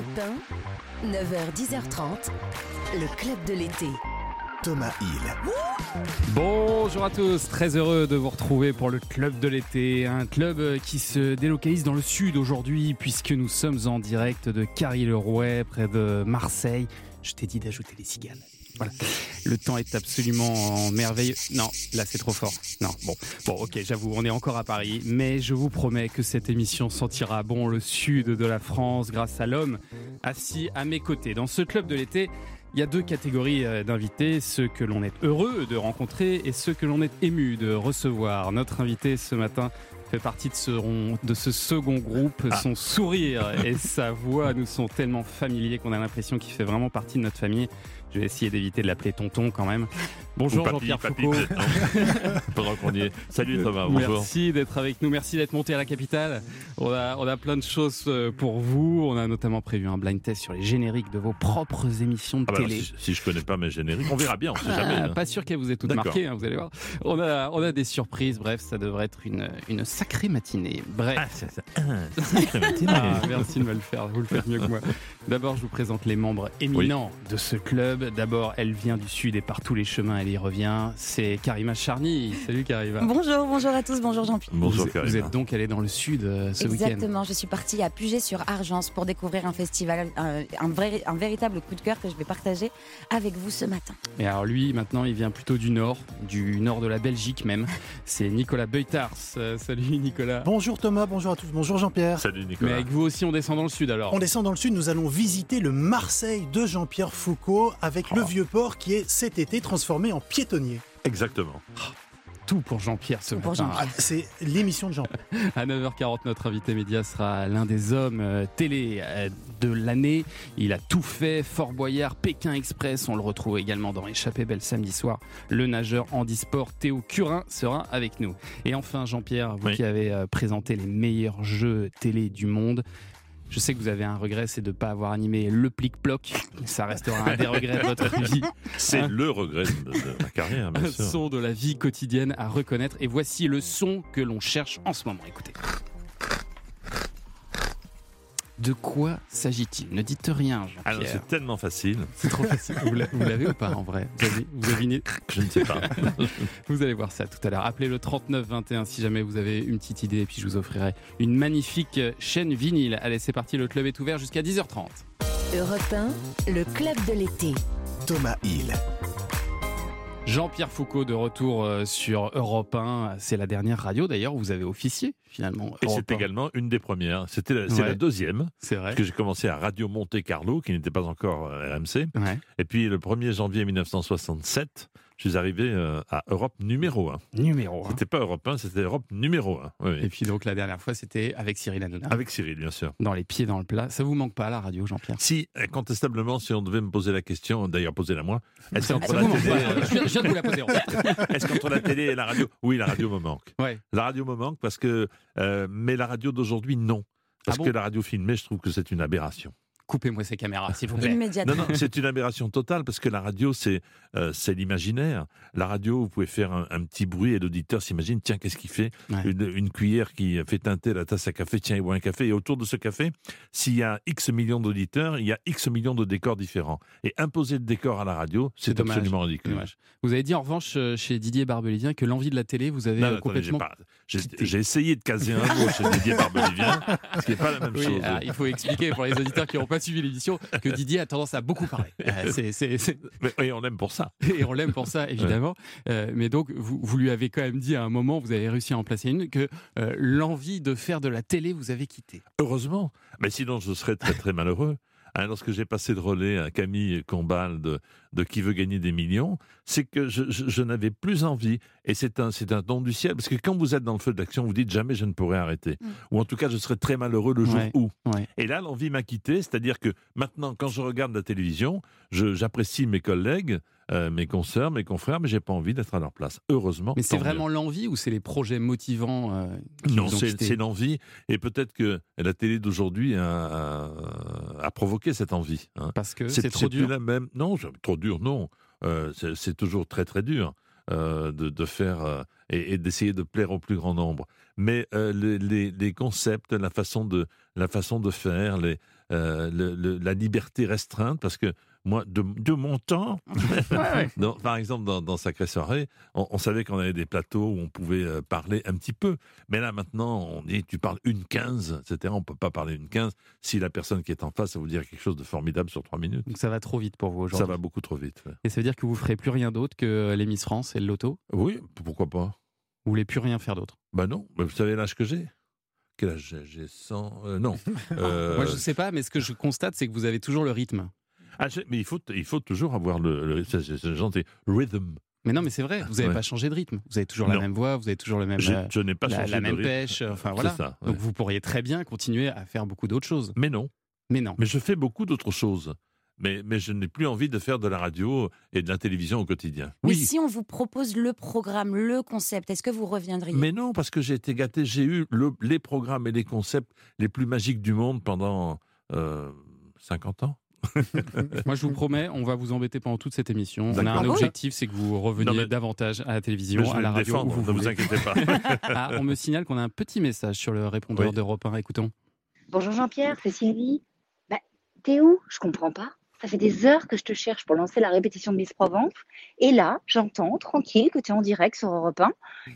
Europe 1, 9h-10h30, le club de l'été. Thomas Hill. Bonjour à tous, très heureux de vous retrouver pour le club de l'été, un club qui se délocalise dans le sud aujourd'hui puisque nous sommes en direct de Carry-le-Rouet près de Marseille. Je t'ai dit d'ajouter les cigales. Voilà. Le temps est absolument merveilleux. Non, là c'est trop fort. Non, bon, bon, ok, j'avoue, on est encore à Paris, mais je vous promets que cette émission sentira bon le sud de la France grâce à l'homme assis à mes côtés. Dans ce club de l'été, il y a deux catégories euh, d'invités, ceux que l'on est heureux de rencontrer et ceux que l'on est ému de recevoir. Notre invité ce matin fait partie de ce, de ce second groupe. Son sourire et sa voix nous sont tellement familiers qu'on a l'impression qu'il fait vraiment partie de notre famille. Je vais essayer d'éviter de l'appeler tonton quand même. Bonjour Jean-Pierre Foucault. Pendant qu'on y est. Salut Thomas, bonjour. Merci d'être avec nous, merci d'être monté à la capitale. On a, on a plein de choses euh, pour vous. On a notamment prévu un blind test sur les génériques de vos propres émissions de Ah bah télé. alors, si, si je connais pas mes génériques, on verra bien, on sait Ah, jamais. hein. Pas sûr qu'elle vous ait toutes marquées, hein, vous allez voir. On a, on a des surprises, bref, ça devrait être une, une sacrée matinée. Bref. Ah, c'est ça. Ah, sacrée matinée. Ah, merci de me le faire, vous le faites mieux que moi. D'abord, je vous présente les membres éminents de ce club. D'abord, elle vient du sud et par tous les chemins, elle y revient. C'est Karima Charny. Salut Karima. Bonjour, bonjour à tous, bonjour Jean-Pierre. Bonjour vous, Karina. vous êtes donc allé dans le sud euh, ce week-end. Exactement, je suis partie à Puget-sur-Argence pour découvrir un festival, euh, un, vrai, un véritable coup de cœur que je vais partager avec vous ce matin. Et alors lui, maintenant, il vient plutôt du nord, du nord de la Belgique même. C'est Nicolas Beutars. Euh, salut Nicolas. Bonjour Thomas, bonjour à tous, bonjour Jean-Pierre. Salut Mais Nicolas. avec vous aussi, on descend dans le sud alors. On descend dans le sud, nous allons visiter le Marseille de Jean-Pierre Foucault avec le vieux port qui est cet été transformé en piétonnier. Exactement. Tout pour Jean-Pierre ce Tout matin. Ah, C'est l'émission de Jean-Pierre. À 9h40, notre invité média sera l'un des hommes euh, télé euh, de l'année. Il a tout fait, Fort Boyard, Pékin Express. On le retrouve également dans Échappée Belle samedi soir. Le nageur handisport Théo Curin sera avec nous. Et enfin, Jean-Pierre, vous Oui. qui avez euh, présenté les meilleurs jeux télé du monde. Je sais que vous avez un regret, c'est de ne pas avoir animé le plic-ploc. Ça restera un des regrets de votre vie. C'est Hein le regret de, de ma carrière, bien Un sûr. son de la vie quotidienne à reconnaître. Et voici le son que l'on cherche en ce moment. Écoutez. De quoi s'agit-il Ne dites rien, Alors Jean-Pierre. c'est tellement facile, C'est trop facile. Vous l'a- vous l'avez ou pas en vrai Vous avez, vous avez- je ne sais pas. vous allez voir ça tout à l'heure. Appelez le 39 21 si jamais vous avez une petite idée et puis je vous offrirai une magnifique chaîne vinyle. Allez, c'est parti, le club est ouvert jusqu'à 10h30. Europe 1, le club de l'été. Thomas Hill. Jean-Pierre Foucault de retour euh, sur Europe 1. C'est la dernière radio d'ailleurs où vous avez officié finalement. Et c'est 1. également une des premières. C'était la, c'est Ouais. la deuxième, C'est vrai. parce que j'ai commencé à Radio Monte Carlo, qui n'était pas encore euh, RMC. Ouais. Et puis le 1er janvier 1967, je suis arrivé euh, à Europe numéro 1. Numéro 1. C'était pas Europe 1, c'était Europe numéro 1. Oui, oui. Et puis donc la dernière fois c'était avec Cyril Hanouna. Avec Cyril, bien sûr. Dans les pieds dans le plat. Ça vous manque pas la radio, Jean-Pierre? Si, incontestablement, si on devait me poser la question, d'ailleurs posez-la moi, est-ce qu'entre la, télé, pas. Je viens- je viens de vous la poser. en fait. est-ce qu'entre la télé et la radio? Oui, la radio me manque. Ouais. La radio me manque parce que, euh, mais la radio d'aujourd'hui, non. Parce Ah bon? que la radio filmée, je trouve que c'est une aberration. Coupez-moi ces caméras, s'il vous plaît. Immédiatement. Non, non, c'est une aberration totale parce que la radio, c'est euh, c'est l'imaginaire. La radio, vous pouvez faire un, un petit bruit et l'auditeur s'imagine, tiens, qu'est-ce qu'il fait Ouais. une, une cuillère qui fait teinter la tasse à café, tiens, il boit un café. Et autour de ce café, s'il y a X millions d'auditeurs, il y a X millions de décors différents. Et imposer le décor à la radio, c'est absolument ridicule. Dommage. Vous avez dit en revanche euh, chez Didier Barbelivien que l'envie de la télé, vous avez Non, euh, attendez, complètement. j'ai essayé de caser un mot chez Didier Barbelivien, ce qui n'est pas la même Oui, chose. ah, il faut expliquer pour les auditeurs qui n'ont pas suivi l'émission que Didier a tendance à beaucoup parler. C'est- c'est- c'est- Mais oui, on l'aime pour ça. Et on l'aime pour ça, évidemment. Euh, mais donc, vous, vous lui avez quand même dit à un moment, vous avez réussi à en placer une, que euh, l'envie de faire de la télé vous avez quitté. Heureusement. Mais sinon, je serais très très malheureux. Hein, lorsque j'ai passé le relais à Camille Combal de, de Qui veut gagner des millions, c'est que je, je- je n'avais plus envie. Et c'est un, c'est un don du ciel. Parce que quand vous êtes dans le feu de l'action, vous dites jamais je ne pourrai arrêter. Mm. Ou en tout cas, je serai très malheureux le jour Ouais. où. Ouais. Et là, l'envie m'a quitté. C'est-à-dire que maintenant, quand je regarde la télévision, j'apprécie mes collègues, euh, mes consoeurs, mes confrères, mais j'ai pas envie d'être à leur place. Heureusement. Mais c'est vraiment l'envie ou c'est les projets motivants euh, Non, c'est l'envie. Et peut-être que la télé d'aujourd'hui a, a- a provoqué cette envie. hein. Parce que c'est trop dur. la même. Non, trop dur, non. Euh, c'est toujours très très dur euh, de, de faire et, et d'essayer de plaire au plus grand nombre. Mais les, les- les concepts, la façon de la façon de faire, les le- le- la liberté restreinte, parce que moi, de, de mon temps, par exemple, dans, dans Sacré Soirée, on, on savait qu'on avait des plateaux où on pouvait euh, parler un petit peu. Mais là, maintenant, on dit, tu parles une 15, etc. On peut pas parler une 15 si la personne qui est en face, ça vous dire quelque chose de formidable sur trois minutes. Donc ça va trop vite pour vous Ça aujourd'hui. va beaucoup trop vite. ouais. Et ça veut dire que vous ferez plus rien d'autre que les Miss France et le loto? Oui, pourquoi pas Vous voulez plus rien faire d'autre? Bah non, mais vous savez l'âge que j'ai? Quel âge j'ai? J'ai 100... euh, non. Euh, Moi, je sais pas, mais ce que je constate, c'est que vous avez toujours le rythme. Ah, mais il faut, il faut toujours avoir le... le c'est- gentil. Rhythm. Mais non, mais c'est vrai, vous n'avez Ouais. pas changé de rythme. Vous avez toujours la même voix, vous avez toujours le même, Je, euh, je n'ai pas la, changé la de même rythme. pêche. Enfin C'est voilà. ça, ouais. Donc vous pourriez très bien continuer à faire beaucoup d'autres choses. Mais non. Mais non. Mais je fais beaucoup d'autres choses. Mais, mais je n'ai plus envie de faire de la radio et de la télévision au quotidien. Mais si on vous propose le programme, le concept, est-ce que vous reviendriez? Mais non, parce que j'ai été gâté. J'ai eu le- les programmes et les concepts les plus magiques du monde pendant euh, 50 ans. Moi, je vous promets, on va vous embêter pendant toute cette émission. On a un objectif, c'est que vous reveniez Non, mais- davantage à la télévision, à la radio, où défendre, vous ne vous inquiétez pas. Ah, on me signale qu'on a un petit message sur le répondeur Oui. d'Europe 1. Écoutons. Bonjour Jean-Pierre, c'est Sylvie. Bah, t'es où? Je comprends pas. Ça fait des heures que je te cherche pour lancer la répétition de Miss Provence. Et là, j'entends, tranquille, que tu es en direct sur Europe 1.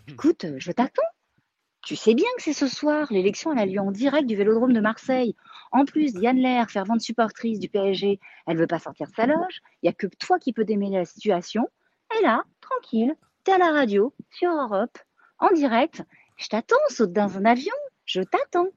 Écoute, euh, je t'attends. Tu sais bien que c'est ce soir. L'élection, elle a lieu en direct du Vélodrome de Marseille. En plus, Diane Lair, fervente supportrice du PSG, elle veut pas sortir de sa loge. Il y a que toi qui peux démêler la situation. Et là, tranquille, t'es à la radio, sur Europe, en direct. Je t'attends, saute dans un avion. Je t'attends.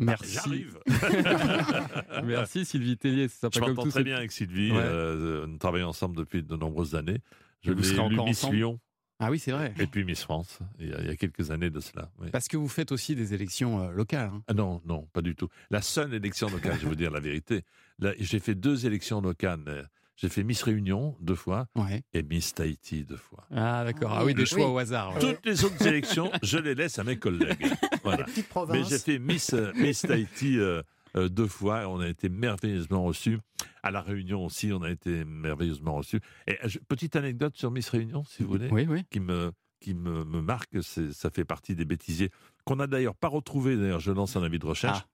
Merci. J'arrive. Merci Sylvie Tellier. C'est Je sympa comme m'entends très bien avec Sylvie. Ouais. euh, nous travaillons ensemble depuis de nombreuses années. Je vous élu encore ensemble? Lyon Ah oui, c'est vrai. et puis Miss France, il y a, il y a quelques années de cela. oui. Parce que vous faites aussi des élections euh, locales. hein. Ah non, non, pas du tout. La seule élection locale, je vais vous dire la vérité. Là, J'ai fait deux élections locales. euh, J'ai fait Miss Réunion deux fois Ouais. et Miss Tahiti deux fois. Ah d'accord. Ah Oui. des choix Oui. au hasard. ouais. Toutes les autres élections, je les laisse à mes collègues. Voilà. Mais j'ai fait Miss, euh, Miss Tahiti euh, deux fois. On a été merveilleusement reçus. À la Réunion aussi, on a été merveilleusement reçus. Et euh, petite anecdote sur Miss Réunion, si vous voulez, Oui, oui. qui me qui me, me marque. Ça fait partie des bêtisiers qu'on n'a d'ailleurs pas retrouvé. D'ailleurs, je lance un avis de recherche. Ah.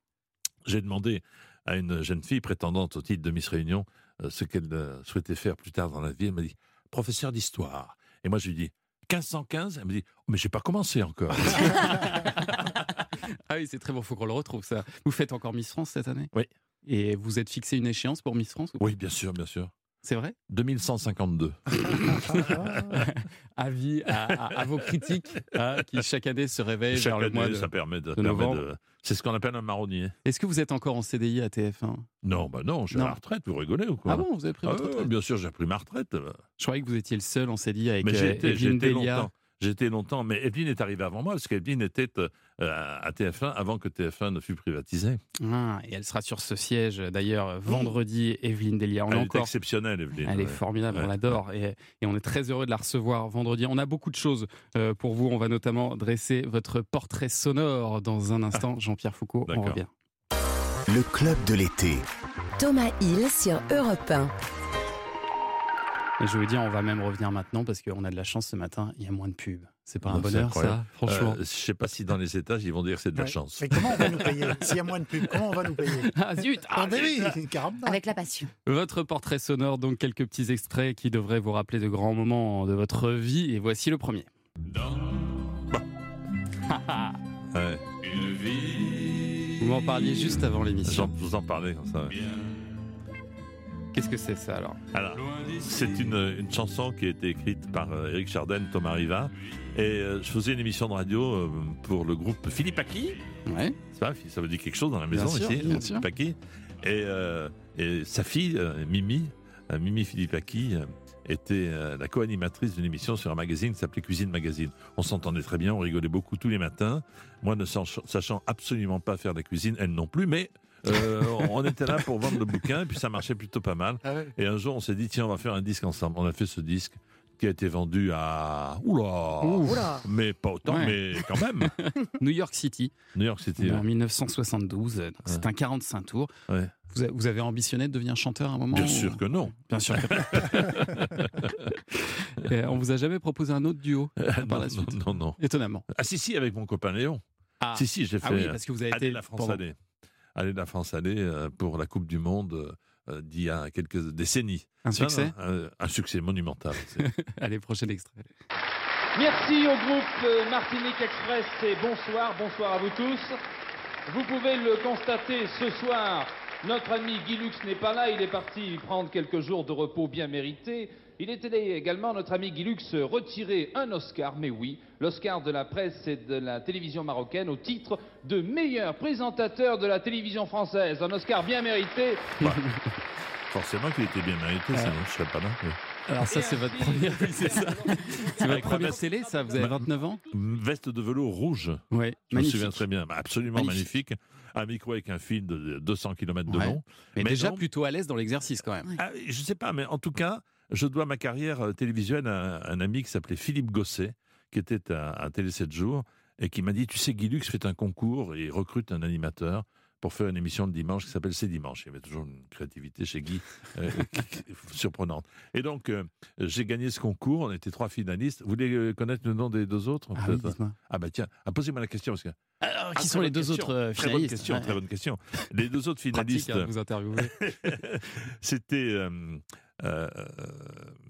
J'ai demandé à une jeune fille prétendante au titre de Miss Réunion euh, ce qu'elle euh, souhaitait faire plus tard dans la vie. Elle m'a dit professeur d'histoire. Et moi, je lui dis 1515. Elle me dit oh, mais j'ai pas commencé encore. Ah oui, c'est très bon, faut qu'on le retrouve ça. Vous faites encore Miss France cette année? Oui. Et vous êtes fixé une échéance pour Miss France ou oui, bien sûr, bien sûr. C'est vrai? 2152. Avis à, à- à vos critiques hein, qui chaque année se réveillent Chaque vers le mois de... ça permet de. de permet novembre. de- C'est ce qu'on appelle un marronnier. Est-ce que vous êtes encore en CDI à TF1 Non, bah non, je suis Non. à la retraite. Vous rigolez ou quoi? Ah bon, vous avez pris Ah votre ouais, retraite? Bien sûr, j'ai pris ma retraite. Je croyais que vous étiez le seul en CDI avec Mais j'ai euh, été, j'ai Evelyne été Delia. longtemps. J'ai été longtemps, mais Evelyne est arrivée avant moi, parce qu'Evelyne était euh, à TF1 avant que TF1 ne fût privatisé. Ah, et elle sera sur ce siège d'ailleurs vendredi, Evelyne Delia. On Elle est encore exceptionnelle, Evelyne. Elle est ouais. formidable, on l'adore et, et on est très heureux de la recevoir vendredi. On a beaucoup de choses euh, pour vous. On va notamment dresser votre portrait sonore dans un instant. Jean-Pierre Foucault, on revient. Le club de l'été. Thomas Hill sur Europe 1. Et je veux dire, on va même revenir maintenant parce qu'on a de la chance ce matin. Il y a moins de pubs. C'est pas un bonheur, ça, franchement. Euh, je sais pas si dans les étages, ils vont dire que c'est de la Ouais. chance. Mais comment on va nous payer? S'il y a moins de pubs, comment on va nous payer? Ah zut Ah, ah. Avec la passion. Votre portrait sonore, donc quelques petits extraits qui devraient vous rappeler de grands moments de votre vie. Et voici le premier. Ouais. Vous m'en parliez juste avant l'émission. J'en- vous en parlez comme ça. ouais. Qu'est-ce que c'est ça alors? Alors, c'est une, une chanson qui a été écrite par euh, Eric Chardin, Thomas Riva. Et euh, je faisais une émission de radio euh, pour le groupe Philippe Aki. Ouais. Ça veut dire quelque chose dans la maison Bien sûr, ici, bien sûr. Aki. Et, euh, et sa fille, Mimi, Mimi Philippe Aki, était la co-animatrice d'une émission sur un magazine qui s'appelait Cuisine Magazine. On s'entendait très bien, on rigolait beaucoup tous les matins. Moi, ne sach- sachant absolument pas faire de la cuisine, elle non plus, mais euh, on était là pour vendre le bouquin, et puis ça marchait plutôt pas mal. Et un jour, on s'est dit, tiens, on va faire un disque ensemble. On a fait ce disque qui a été vendu à... Oula Oula. Mais pas autant, Ouais. mais quand même. New York City, New York City. en ouais. 1972. donc C'est un 45 tours. Ouais. Vous, a- vous avez ambitionné de devenir chanteur à un moment Bien ou- sûr que non. Bien sûr. que- Et on vous a jamais proposé un autre duo par non, la suite non, non, non. Étonnamment. Ah si, si, avec mon copain Léon. Ah, Si, si, j'ai fait Ah oui, parce que vous avez Aller été la France pendant- Aller. aller la France aller euh, pour la Coupe du Monde euh, d'il y a quelques décennies. Un succès non, un, un succès monumental. Allez, prochain extrait. Merci au groupe euh, Martinique Express et bonsoir, bonsoir à vous tous. Vous pouvez le constater ce soir, notre ami Guy Lux n'est pas là, il est parti prendre quelques jours de repos bien mérités. Il était également notre ami Guy Lux retirer un Oscar, mais oui, l'Oscar de la presse et de la télévision marocaine au titre de meilleur présentateur de la télévision française. Un Oscar bien mérité. Forcément qu'il était bien mérité, sinon je ne serais pas là. mais- Alors ça, c'est votre première, oui, c'est ça. C'est votre première veste- télé, ça Vous avez Ma- 29 ans Veste de velours rouge. Oui, Je me souviens très bien. Bah, Absolument Magnifique. magnifique. Un micro avec un fil de 200 km de Ouais. long. Mais, Mais déjà non. plutôt à l'aise dans l'exercice quand même. Ah, je ne sais pas, mais en tout cas, je dois ma carrière euh, télévisuelle à un ami qui s'appelait Philippe Gosset, qui était à, à Télé 7 jours, et qui m'a dit, tu sais, Guy Lux fait un concours et il recrute un animateur pour faire une émission le dimanche qui s'appelle C'est dimanche. Il y avait toujours une créativité chez Guy euh, surprenante. Et donc, euh, j'ai gagné ce concours, on était trois finalistes. Vous voulez connaître le nom des deux autres Ah oui. Ah bah tiens, ah, posez-moi la question parce que Alors, Ah, qui sont les deux question. autres euh, Très bonne finalistes question, Ouais. très bonne question. Les deux autres Pratique finalistes, hein, de vous interviewer. c'était euh, euh,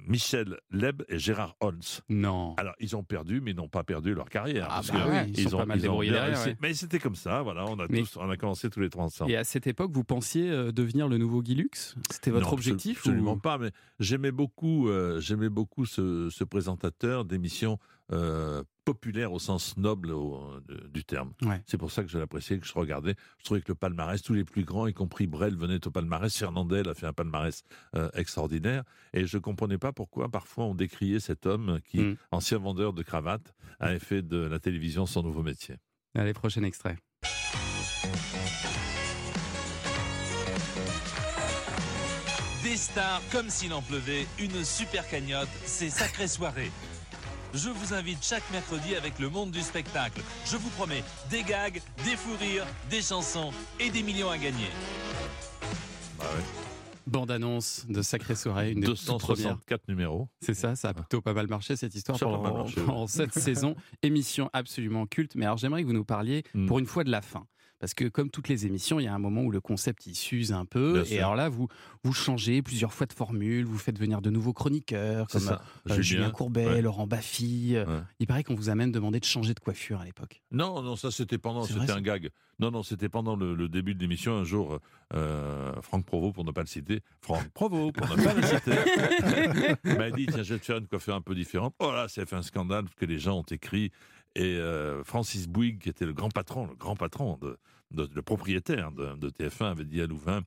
Michel Leb et Gérard Holtz. Non. Alors, ils ont perdu, mais ils n'ont pas perdu leur carrière. Ah parce bah que ils sont pas mal ont bien derrière, ouais. Mais c'était comme ça, voilà, on a, Mais- tous, on a commencé tous les trois ensemble. Et à cette époque, vous pensiez euh, devenir le nouveau Guy Lux? C'était votre Non, objectif absolu- Absolument ou- pas, mais j'aimais beaucoup, euh, j'aimais beaucoup ce, ce présentateur d'émissions euh, populaires au sens noble au- du terme. Ouais. C'est pour ça que je l'appréciais, que je regardais. Je trouvais que le palmarès, tous les plus grands, y compris Brel, venaient au palmarès. Fernandel a fait un palmarès euh, extraordinaire. Et je ne comprenais pas pourquoi parfois on décriait cet homme qui, Mm. ancien vendeur de cravates, avait fait de la télévision son nouveau métier. Allez, prochain extrait. Des stars comme s'il en pleuvait, une super cagnotte, c'est sacrée soirée. Je vous invite chaque mercredi avec le monde du spectacle. Je vous promets des gags, des fous rires, des chansons et des millions à gagner. Bah ouais. Bande-annonce de Sacrée Soirée, une des toutes premières. 264 numéros. C'est ça, ça a plutôt pas mal marché cette histoire Ça pendant, oui. pendant cette saison. Émission absolument culte. Mais alors j'aimerais que vous nous parliez Mm. pour une fois de la fin. Parce que comme toutes les émissions, il y a un moment où le concept il s'use un peu. Bien et sûr. alors là, vous, vous changez plusieurs fois de formule, vous faites venir de nouveaux chroniqueurs comme ça. euh, Julien Courbet, ouais. Laurent Baffy. Ouais. Il paraît qu'on vous a même demandé de changer de coiffure à l'époque. Non, non, ça c'était pendant, c'était un gag. Non, non, c'était pendant le, le début de l'émission. Un jour, euh, Franck Provost, pour ne pas le citer, Franck Provost, pour ne pas le citer, m'a dit tiens, je vais te faire une coiffure un peu différente. Oh là, ça a fait un scandale parce que les gens ont écrit. Et euh, Francis Bouygues, qui était le grand patron, le grand patron de, de- le propriétaire de, de TF1, avait dit à Louvain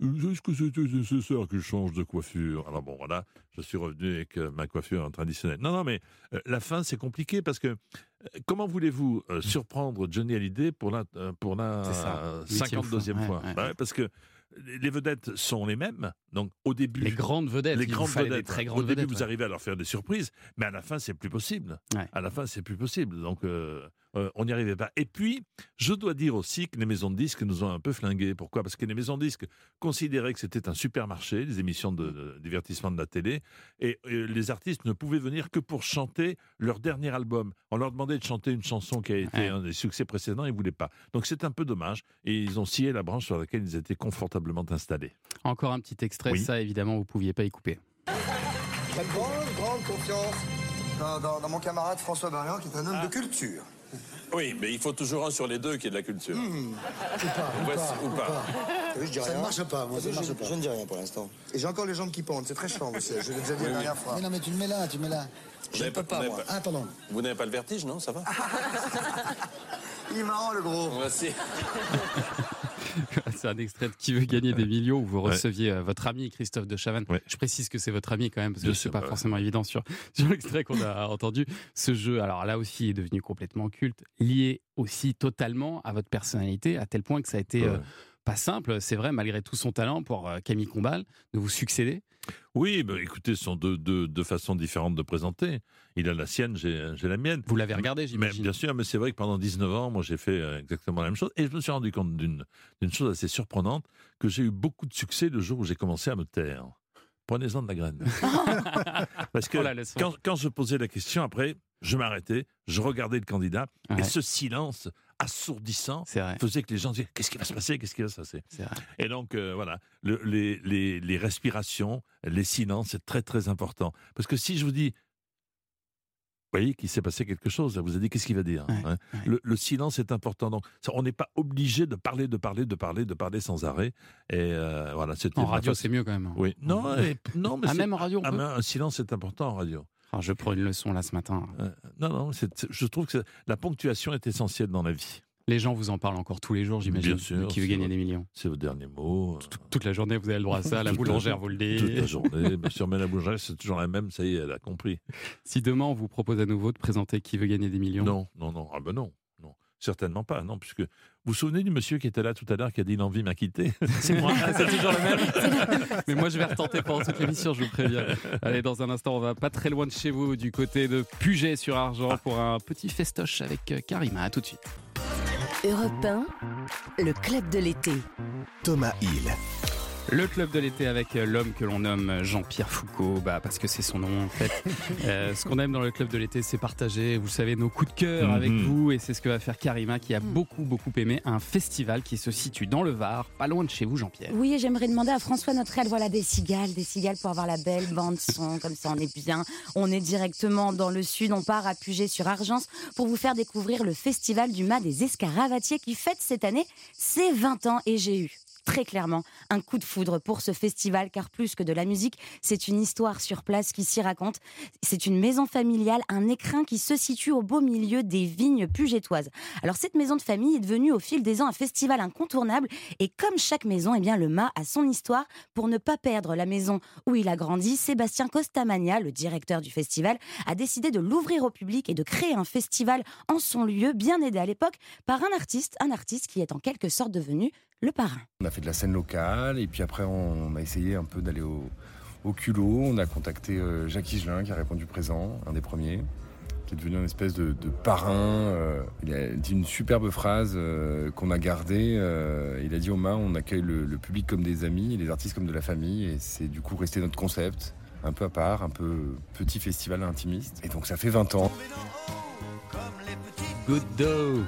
Est-ce que c'était nécessaire que je change de coiffure? Alors bon, voilà, je suis revenu avec euh, ma coiffure traditionnelle. Non, non, mais euh, la fin, c'est compliqué parce que euh, comment voulez-vous surprendre Johnny Hallyday pour la, pour la C'est ça, euh, huitième 52e fois, fois, ouais, ouais. Bah ouais, Parce que les vedettes sont les mêmes. Donc au début, Les grandes vedettes, les grandes vedettes. des très Au grandes début, vedettes. vous ouais. arrivez à leur faire des surprises, mais à la fin, c'est plus possible. Ouais. À la fin, c'est plus possible. Donc, euh, euh, on n'y arrivait pas. Et puis, je dois dire aussi que les maisons de disques nous ont un peu flingués. Pourquoi? Parce que les maisons de disques considéraient que c'était un supermarché, les émissions de, de divertissement de la télé, et euh, les artistes ne pouvaient venir que pour chanter leur dernier album. On leur demandait de chanter une chanson qui a été Ouais. un des succès précédents, ils ne voulaient pas. Donc, c'est un peu dommage. Et ils ont scié la branche sur laquelle ils étaient confortablement installés. Encore un petit extrait, Oui. ça évidemment vous pouviez pas y couper. J'ai une grande, grande confiance dans, dans- dans mon camarade François Barrian, qui est un homme de culture. Oui, mais il faut toujours un sur les deux qui est de la culture. Ou pas, ou pas, ou pas. Oui, je dis Ça rien. ne marche pas, moi, ça ne je, marche pas. je ne dis rien pour l'instant. Et j'ai encore les jambes qui pendent, c'est très chiant, monsieur. Je l'ai déjà dit la dernière fois. Mais non, mais tu le mets là, tu le mets là. Je ne peux pas- pas, vous moi. n'avez Ah, pardon. Vous n'avez pas le vertige, non? Ça va? Il est marrant, le gros. Voici. c'est un extrait de Qui veut gagner des millions où vous receviez euh, votre ami Christophe de Chavannes. Ouais. Je précise que c'est votre ami quand même parce que c'est pas ouais. forcément évident sur, sur l'extrait qu'on a entendu. Ce jeu, alors là aussi, est devenu complètement culte, lié aussi totalement à votre personnalité, à tel point que ça a été euh. Pas simple, c'est vrai, malgré tout son talent pour euh, Camille Combal, de vous succéder. Oui, bah, écoutez, ce sont deux, deux, deux façons différentes de présenter. Il a la sienne, j'ai la mienne. Vous l'avez regardé, j'imagine. bien sûr, mais c'est vrai que pendant 19 ans, moi, j'ai fait euh, exactement la même chose. Et je me suis rendu compte d'une chose assez surprenante, que j'ai eu beaucoup de succès le jour où j'ai commencé à me taire. Prenez-en de la graine. Parce que Oh, quand, quand je posais la question, après, je m'arrêtais, je regardais le candidat, Ouais. et ce silence assourdissant C'est vrai. faisait que les gens disaient qu'est-ce qui va se passer, qu'est-ce qui va se passer. C'est vrai. Et donc euh, voilà, le- les, les- les respirations, les silences, c'est très très important. Parce que si je vous dis, vous voyez qu'il s'est passé quelque chose, là, vous avez dit qu'est-ce qu'il va dire. hein le, le silence est important. Donc ça, on n'est pas obligé de parler, de parler, de parler, de parler sans arrêt. Et euh, voilà, c'était En radio, c'est mieux quand même. Oui, non, et- non, mais Ah, même en radio, on ah, peut un silence est important en radio. Je prends une leçon là ce matin. Euh, non, non, je trouve que la ponctuation est essentielle dans la vie. Les gens vous en parlent encore tous les jours, j'imagine. Bien sûr, Qui veut gagner des millions. C'est votre dernier mot. euh, Toute la journée, vous avez le droit à ça. La boulangère vous le dit. Toute la journée, bien sûr, mais la boulangère, c'est toujours la même, ça y est, elle a compris. Si demain on vous propose à nouveau de présenter Qui veut gagner des millions? Non, non, non, ah ben non, non, certainement pas, non, puisque vous vous souvenez du monsieur qui était là tout à l'heure qui a dit l'envie m'a quitté C'est moi. Ah, c'est toujours le même Mais moi, je vais retenter pendant toute l'émission, je vous préviens. Allez, dans un instant, on va pas très loin de chez vous, du côté de Puget sur Argent, pour un petit festoche avec euh, Karima. À tout de suite. Europe 1, le club de l'été. Thomas Hill. Le club de l'été avec l'homme que l'on nomme Jean-Pierre Foucault, bah, parce que c'est son nom en fait. Euh, ce qu'on aime dans le club de l'été, c'est partager, vous savez, nos coups de cœur Mhm. avec vous. Et c'est ce que va faire Karima, qui a beaucoup, beaucoup aimé un festival qui se situe dans le Var, pas loin de chez vous, Jean-Pierre. Oui, et j'aimerais demander à François Notrel, voilà des cigales, des cigales pour avoir la belle bande son, comme ça on est bien. On est directement dans le sud, on part à Puget sur Argence pour vous faire découvrir le festival du mât des Escaravatiers qui fête cette année ses 20 ans et j'ai eu très clairement un coup de foudre pour ce festival car plus que de la musique, c'est une histoire sur place qui s'y raconte. C'est une maison familiale, un écrin qui se situe au beau milieu des vignes pugétoises. Alors cette maison de famille est devenue au fil des ans un festival incontournable et comme chaque maison, eh bien le mât a son histoire. Pour ne pas perdre la maison où il a grandi, Sébastien Costamagna, le directeur du festival, a décidé de l'ouvrir au public et de créer un festival en son lieu, bien aidé à l'époque par un artiste, un artiste qui est en quelque sorte devenu le parrain. On a fait de la scène locale et puis après on a essayé un peu d'aller au, au culot. On a contacté euh, Jacques Higelin qui a répondu présent, un des premiers, qui est devenu une espèce de, de parrain. euh, il a dit une superbe phrase euh, qu'on a gardée. euh, il a dit au main on accueille le, le public comme des amis et les artistes comme de la famille et c'est du coup resté notre concept. Un peu à part, un peu petit festival intimiste. Et donc ça fait 20 ans. Good dough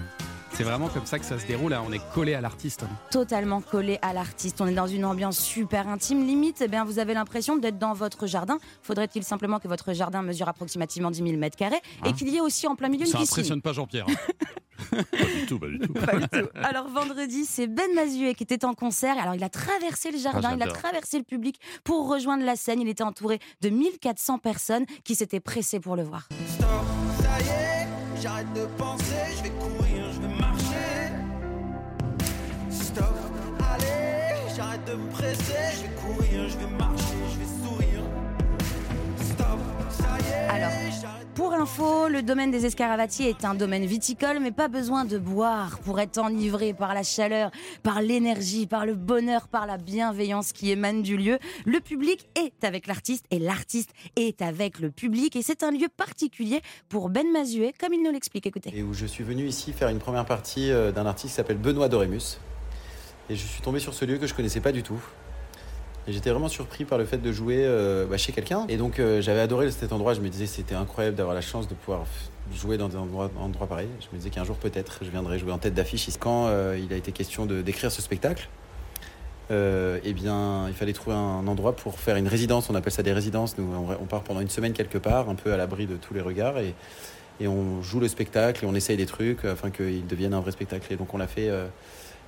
C'est vraiment comme ça que ça se déroule, hein. on est collé à l'artiste. totalement collé à l'artiste. On est dans une ambiance super intime, limite, eh bien, vous avez l'impression d'être dans votre jardin. Faudrait-il simplement que votre jardin mesure approximativement 10 000 mètres carrés et Hein qu'il y ait aussi en plein milieu une Ça piscine. impressionne pas Jean-Pierre. hein. Pas du tout, pas du tout. Pas du tout. Alors vendredi, c'est Ben Mazuet qui était en concert. Alors il a traversé le jardin, Ah, il a traversé le public pour rejoindre la scène. Il était entouré de 1400 personnes qui s'étaient pressées pour le voir. Ça y est, j'arrête de penser, je vais courir, de me presser, je vais courir, je vais marcher, je vais sourire. Stop, ça y est. Alors, pour info, le domaine des escaravatiers est un domaine viticole, mais pas besoin de boire pour être enivré par la chaleur, par l'énergie, par le bonheur, par la bienveillance qui émane du lieu. Le public est avec l'artiste et l'artiste est avec le public. Et c'est un lieu particulier pour Ben Mazuet, comme il nous l'explique. Écoutez. et où je suis venu ici faire une première partie euh, d'un artiste qui s'appelle Benoît Dorémus. Et je suis tombé sur ce lieu que je connaissais pas du tout. J'étais vraiment surpris par le fait de jouer euh, bah, chez quelqu'un. Et donc euh, j'avais adoré cet endroit. Je me disais c'était incroyable d'avoir la chance de pouvoir jouer dans un endroit, endroit pareil. Je me disais qu'un jour peut-être je viendrai jouer en tête d'affiche. Quand euh, il a été question d'écrire ce spectacle, eh bien il fallait trouver un endroit pour faire une résidence. On appelle ça des résidences. Nous on, part pendant une semaine quelque part, un peu à l'abri de tous les regards et et on joue le spectacle et on essaye des trucs afin qu'il devienne un vrai spectacle. Et donc on l'a fait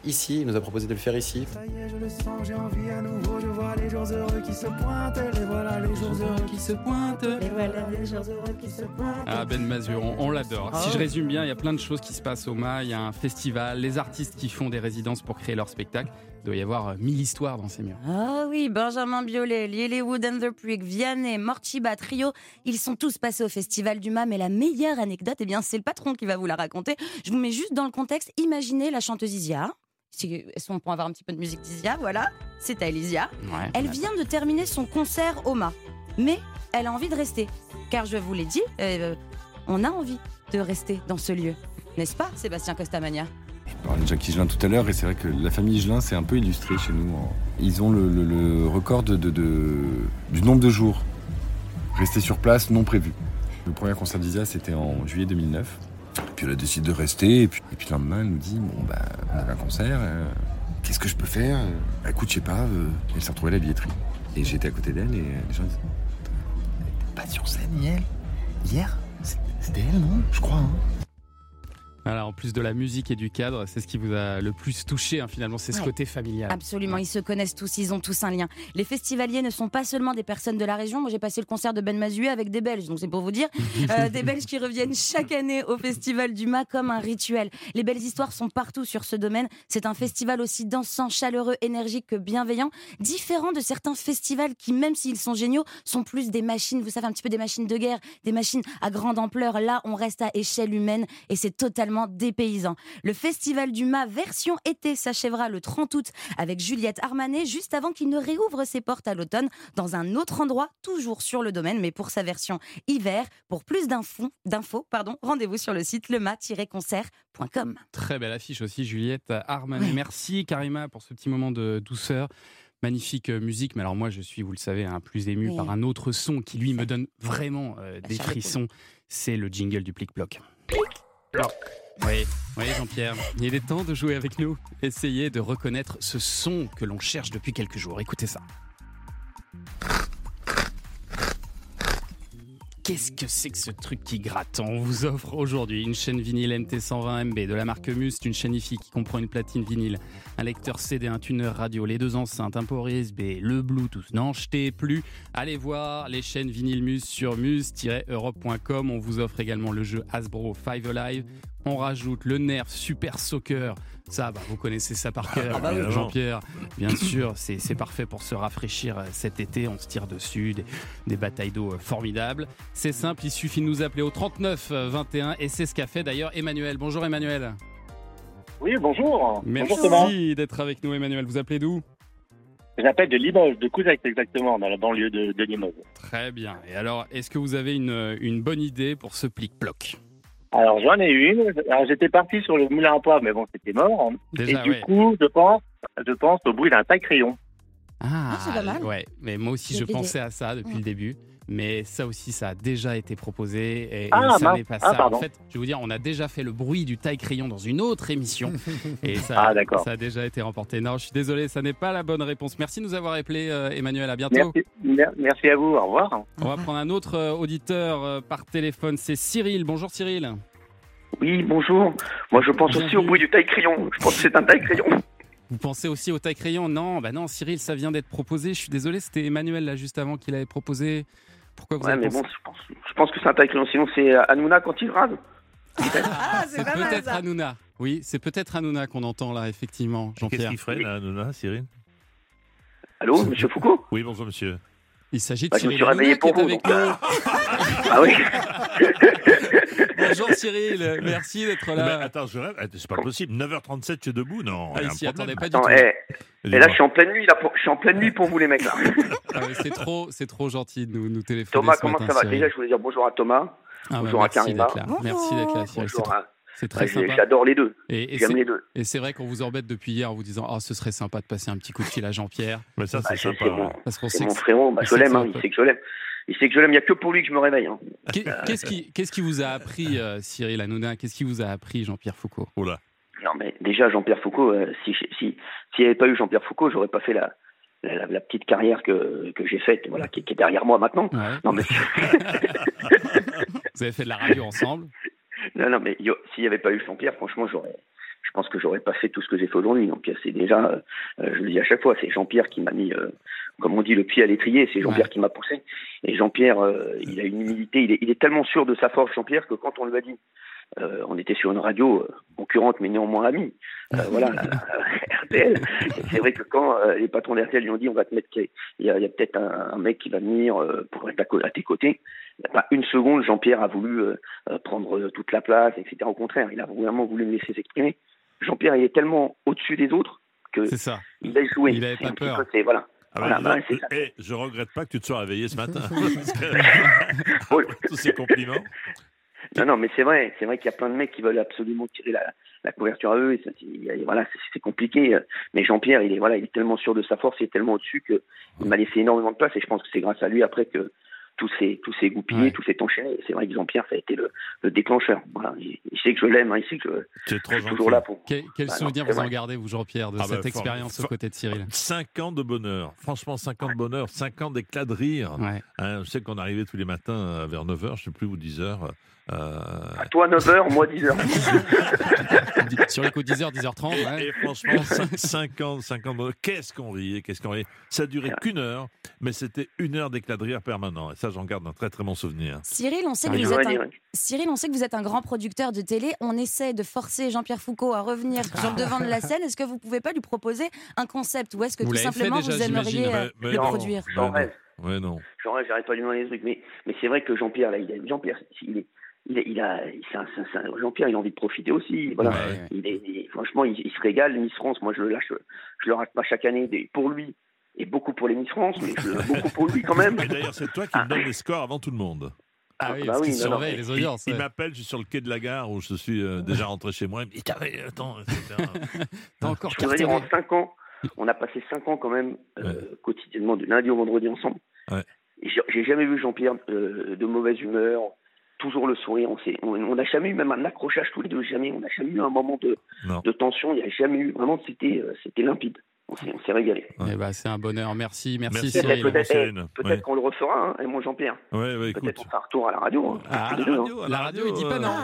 ici, il nous a proposé de le faire ici. Ça y est, je le sens, j'ai envie à nouveau. Je vois les jours heureux qui se pointent. Les voilà les jours heureux qui se pointent. Les voilà les jours heureux qui se pointent. Ah Ben Mazur, on, on l'adore. Ah Si je ouais. résume bien, il y a plein de choses qui se passent au MA. Il y a un festival, les artistes qui font des résidences pour créer leur spectacle. Il doit y avoir euh, mille histoires dans ces murs. Ah oui, Benjamin Biolay, Lilywood and the Prick, Vianney, Morchiba, Trio, ils sont tous passés au Festival du MAM. Et la meilleure anecdote, eh bien, c'est le patron qui va vous la raconter. Je vous mets juste dans le contexte. Imaginez la chanteuse Isia. Si, est-ce qu'on peut avoir un petit peu de musique d'Isia Voilà, c'est à Elysia. Ouais. Elle vient de terminer son concert au MA. Mais elle a envie de rester. Car je vous l'ai dit, euh, on a envie de rester dans ce lieu. N'est-ce pas, Sébastien Costamagna Je parlais de Jacques Higelin tout à l'heure et c'est vrai que la famille Higelin c'est un peu illustré chez nous. Ils ont le, le- le record de, de- de- du nombre de jours restés sur place non prévus. Le premier concert d'Isia c'était en juillet 2009 Et puis elle a décidé de rester. Et puis, le lendemain, elle nous dit Bon, bah, on avait un concert. euh, Qu'est-ce que je peux faire? Bah, Écoute, je sais pas. euh, Elle s'est retrouvée à la billetterie. Et j'étais à côté d'elle et les gens disaient Elle était pas sur scène hier? C'était elle, non? Je crois. hein. Voilà, en plus de la musique et du cadre, c'est ce qui vous a le plus touché hein, finalement, c'est ce Ouais. côté familial. Absolument, ils se connaissent tous, ils ont tous un lien. Les festivaliers ne sont pas seulement des personnes de la région. Moi, j'ai passé le concert de Ben Mazué avec des Belges, donc c'est pour vous dire. Euh, des Belges qui reviennent chaque année au Festival du Mât comme un rituel. Les belles histoires sont partout sur ce domaine. C'est un festival aussi dansant, chaleureux, énergique que bienveillant, différent de certains festivals qui, même s'ils sont géniaux, sont plus des machines, vous savez, un petit peu des machines de guerre, des machines à grande ampleur. Là, on reste à échelle humaine et c'est totalement dépaysant. Le Festival du Mât version été s'achèvera le 30 août avec Juliette Armanet, juste avant qu'il ne réouvre ses portes à l'automne dans un autre endroit, toujours sur le domaine, mais pour sa version hiver. Pour plus d'infos, pardon, rendez-vous sur le site lema-concert.com. Très belle affiche aussi, Juliette Armanet. Merci Karima pour ce petit moment de douceur. Magnifique euh, musique, mais alors moi je suis, vous le savez, un plus ému Oui. par un autre son qui lui me donne vraiment euh, des chair de frissons. C'est le jingle du plic-ploc. Ploc. Oui, oui Jean-Pierre, il est temps de jouer avec nous. Essayez de reconnaître ce son que l'on cherche depuis quelques jours. Écoutez ça. Qu'est-ce que c'est que ce truc qui gratte? On vous offre aujourd'hui une chaîne vinyle MT120MB de la marque Must, une chaîne IFI qui comprend une platine vinyle, un lecteur CD, un tuner radio, les deux enceintes, un port USB, le Bluetooth. N'en jetez plus. Allez voir les chaînes vinyle Must sur must-europe.com. On vous offre également le jeu Hasbro Five Alive. On rajoute le Nerf Super Soccer. Ça, bah, vous connaissez ça par cœur, Ah bah oui. euh, Jean-Pierre. Bien sûr, c'est parfait pour se rafraîchir euh, cet été. On se tire dessus, des, des batailles d'eau euh, formidables. C'est simple, il suffit de nous appeler au 39 euh, 21 et c'est ce qu'a fait d'ailleurs Emmanuel. Bonjour Emmanuel. Oui, bonjour. Bonjour Thomas. Merci d'être avec nous Emmanuel. Vous appelez d'où? J'appelle de Limoges, de Couzac exactement, dans la banlieue de, de Limoges. Très bien. Et alors, est-ce que vous avez une, une bonne idée pour ce plic-ploc? Alors j'en ai une. Alors j'étais parti sur le moulin à poivre, mais bon, c'était mort. Déjà, Et du ouais. coup, je pense, je pense au bruit d'un taille crayon. Ah, c'est pas mal. ouais. Mais moi aussi, je pensais à ça depuis le début. Mais ça aussi, ça a déjà été proposé. Et, et Ah, ça n'est pas Ah, ça. pardon. En fait, je vais vous dire, on a déjà fait le bruit du taille-crayon dans une autre émission. et ça, Ah, d'accord. ça a déjà été remporté. Non, je suis désolé, ça n'est pas la bonne réponse. Merci de nous avoir appelé, euh, Emmanuel. À bientôt. Merci, mer- merci à vous. Au revoir. On va prendre un autre euh, auditeur euh, par téléphone. C'est Cyril. Bonjour Cyril. Oui, bonjour. Moi, je pense aussi au bruit du taille-crayon. Je pense que c'est un taille-crayon. Vous pensez aussi au taille-crayon Non, bah non, Cyril, ça vient d'être proposé. Je suis désolé, c'était Emmanuel là juste avant qui l'avait proposé. Pourquoi vous Ouais, avez mais pensé bon, je pense, je pense que c'est un taille-crayon. Sinon, c'est euh, Hanouna quand il rase. Ah, C'est peut-être Hanouna. Oui, c'est peut-être Hanouna qu'on entend là, effectivement, Qu'est-ce Jean-Pierre. qu'il ferait, là, Hanouna, Cyril? Allô, monsieur Foucault? Oui, bonjour, monsieur. Il s'agit de Bah, je me Cyril suis réveillé pour vous, avec donc, nous. euh, Ah oui Bonjour Cyril, merci d'être Mais là. attends, je rêve. Attends, C'est pas possible. 9h37, tu es debout Non. Ah, il y a il un s'y problème. attendait pas du Attends, tout. eh, Et là, je suis en pleine nuit, là. pour- Je suis en pleine nuit pour vous, les mecs, là. Ah c'est trop, c'est trop gentil de nous, nous téléphoner. Thomas, ce comment matin, ça va Cyril. Déjà, je voulais dire bonjour à Thomas. Ah bonjour à merci Karima. d'être là. Merci d'être là, Cyril. Bonjour à- C'est très Ouais. J'adore les deux. Et, et J'aime c'est- les deux. Et c'est vrai qu'on vous embête depuis hier en vous disant Oh, ce serait sympa de passer un petit coup de fil à Jean-Pierre. Mais ça, Bah, c'est sympa. mon- Parce qu'on C'est sait mon frérot, bah, je l'aime, hein, il sait que je l'aime. Il sait que je l'aime, il n'y a que pour lui que je me réveille. hein. Qu'est- Qu'est-ce qui, vous a appris, euh, Cyril Hanouna? Qu'est-ce qui vous a appris, Jean-Pierre Foucault? Oula. Non, mais déjà, Jean-Pierre Foucault, euh, si si s'il n'y avait pas eu Jean-Pierre Foucault, j'aurais pas fait la, la, la- la petite carrière que, que j'ai faite, voilà, qui, qui est derrière moi maintenant. Ouais. Non, mais, Vous avez fait de la radio ensemble? Non, non, mais s'il n'y avait pas eu Jean-Pierre, franchement, j'aurais, je pense que j'aurais pas fait tout ce que j'ai fait aujourd'hui. Donc, c'est déjà, euh, je le dis à chaque fois, c'est Jean-Pierre qui m'a mis, euh, comme on dit, le pied à l'étrier, c'est Jean-Pierre Ouais. qui m'a poussé. Et Jean-Pierre, euh, il a une humilité, il est, il est tellement sûr de sa force, Jean-Pierre, que quand on lui a dit, euh, on était sur une radio euh, concurrente, mais néanmoins amie. Euh, voilà, RTL. C'est vrai que quand euh, les patrons d'RTL lui ont dit on va te mettre, il y a, a peut-être un, un mec qui va venir euh, pour être à, à tes côtés, il n'y a pas une seconde, Jean-Pierre a voulu prendre euh, toute la place, etc. Au contraire, il a vraiment voulu me laisser s'exprimer. Jean-Pierre, il est tellement au-dessus des autres que ça. il laisse jouer. Il avait pas peur. peu- c'est- voilà. Ah Voilà, bah, je regrette pas que tu te sois réveillé ce matin. Tous ces compliments. Non, non, mais c'est vrai, c'est vrai qu'il y a plein de mecs qui veulent absolument tirer la, la couverture à eux, et ça, voilà, c'est- c'est compliqué. euh, Mais Jean-Pierre, il est voilà, il est tellement sûr de sa force, il est tellement au-dessus que il m'a laissé énormément de place, et je pense que c'est grâce à lui après que tout s'est tout s'est goupillé, tout s'est enchaîné. Et C'est vrai que Jean-Pierre, ça a été le, le déclencheur. Voilà. Il, il sait que je l'aime, hein, il sait que je, je suis toujours là pour. Quel, quel Bah, souvenir vous en gardez, vous, Jean-Pierre, de Ah bah, cette for- expérience aux côtés de Cyril? 5 ans de bonheur. Franchement, 5 ans de bonheur, 5 ans d'éclat de rire. Hein, je sais qu'on arrivait tous les matins euh, vers 9h, je ne sais plus, ou 10h. Euh... Toi 9h, moi 10h. Sur les coups de 10h, 10h30. ouais. Et franchement, 5 ans, 5 ans de bonheur. Qu'est-ce qu'on riait, qu'est-ce qu'on riait. Ça durait qu'une heure, mais c'était une heure d'éclat de rire permanent. Et ça, j'en garde un très très bon souvenir. Cyril, on sait que Ah, vous ouais, êtes un... ouais. Cyril, on sait que vous êtes un grand producteur de télé. On essaie de forcer Jean-Pierre Foucault à revenir sur le devant de la scène. Est-ce que vous pouvez pas lui proposer un concept ou est-ce que Vous tout simplement déjà, vous aimeriez euh, Mais- mais le non. produire? J'en rêve. Ouais, non. J'en rêve, j'arrête pas de lui demander des trucs. Mais, mais c'est vrai que Jean-Pierre, là, il Jean-Pierre, il est, il, il a, Jean-Pierre, il a envie de profiter aussi. Voilà. Il est, il franchement, il, il se régale. Miss France, moi, je le lâche, je le rate pas chaque année. des- Pour lui et beaucoup pour les Miss France, mais je- beaucoup pour lui quand même. Et d'ailleurs, c'est toi qui me donne les scores avant tout le monde. Ah oui, bah parce oui, non, non, mais- les audiences. Il, il m'appelle, je suis sur le quai de la gare où je suis euh, déjà rentré chez moi. Il me dit attends. T'as encore Je voudrais dire, en 5 ans, on a passé 5 ans quand même euh, quotidiennement, du lundi au vendredi ensemble. Ouais. J'ai jamais vu Jean-Pierre euh, de mauvaise humeur, toujours le sourire. On s'est- on on n'a jamais eu même un accrochage tous les deux, jamais. On n'a jamais eu un moment de, tension. Il n'y a jamais eu. Vraiment, c'était euh, c'était limpide. On s'est régalé. Eh ben, c'est un bonheur. Merci, merci, Merci, Cyril. Peut-être peut-être Ouais. qu'on le refera, hein, et moi Jean-Pierre. Ouais, ouais, Peut-être écoute. on fera un retour à la radio. hein, Ah, à la deux, hein. radio, la radio, il dit pas non.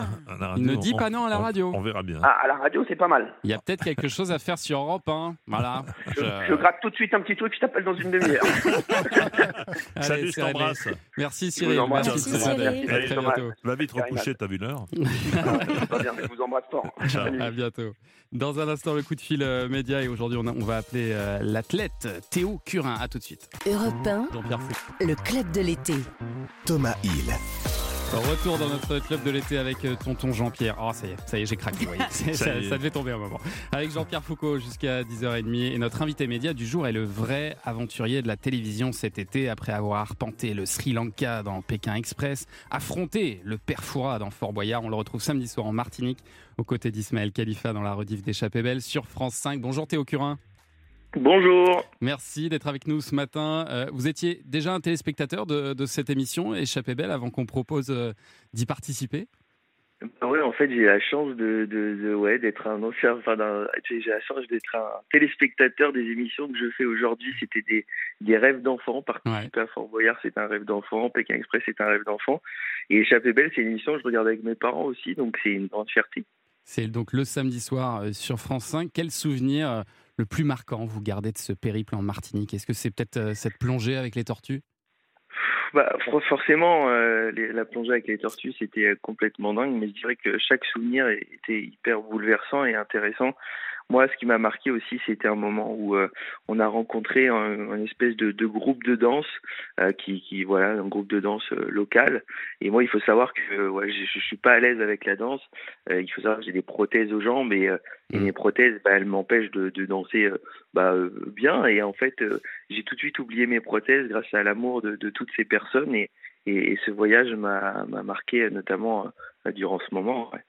Il ne dit on- pas non à la radio. On verra bien. Ah, à la radio, c'est pas mal. Il y a peut-être quelque chose à faire sur Europe 1. Voilà. Je, gratte tout de suite un petit truc, je t'appelle dans une demi-heure. Salut, je t'embrasse. Merci Je vous Cyril. Merci, Cyril. À très bientôt. Va vite recoucher, t'as vu l'heure je vous embrasse fort. À bientôt. Dans un instant, le coup de fil euh, média. Et aujourd'hui, on, va appeler euh, l'athlète Théo Curin. À tout de suite. Europe 1, Jean-Pierre le club de l'été. Thomas Hill. Retour dans notre club de l'été avec euh, tonton Jean-Pierre. Oh, ça y est, ça y est, j'ai craqué. Ça devait tomber un moment. Avec Jean-Pierre Foucault jusqu'à 10h30. Et notre invité média du jour est le vrai aventurier de la télévision cet été. Après avoir arpenté le Sri Lanka dans Pékin Express, affronté le Père dans Fort Boyard. On le retrouve samedi soir en Martinique, aux côtés d'Ismaël Khalifa dans la rediff d'Échappée Belle sur France 5. Bonjour Théo Curin. Bonjour. Merci d'être avec nous ce matin. Euh, vous étiez déjà un téléspectateur de, de cette émission Échappée Belle avant qu'on propose euh, d'y participer? Oui, en fait, j'ai la chance de, de, de- ouais, d'être un ancien, enfin, j'ai la chance d'être un téléspectateur des émissions que je fais aujourd'hui. C'était des, des rêves d'enfant. Participer à Fort Boyard, c'est un rêve d'enfant. Pékin Express, c'est un rêve d'enfant. Et Échappée Belle, c'est une émission que je regarde avec mes parents aussi, donc c'est une grande fierté. C'est donc le samedi soir euh, sur France 5. Quel souvenir le plus marquant vous gardez de ce périple en Martinique? Est-ce que c'est peut-être euh, cette plongée avec les tortues? Bah, for- forcément, euh, la plongée avec les tortues, c'était euh, complètement dingue, mais je dirais que chaque souvenir était hyper bouleversant et intéressant. Moi, ce qui m'a marqué aussi, c'était un moment où euh, on a rencontré un, un espèce de, de groupe de danse, euh, qui, qui, voilà, un groupe de danse euh, local. Et moi, il faut savoir que euh, ouais, je, je suis pas à l'aise avec la danse. Euh, il faut savoir que j'ai des prothèses aux jambes et, euh, et mes prothèses, bah, elles m'empêchent de, de danser euh, bah, euh, bien. Et en fait, euh, j'ai tout de suite oublié mes prothèses grâce à l'amour de, de toutes ces personnes. Et, et, et ce voyage m'a m'a marqué, notamment euh, durant ce moment. ouais.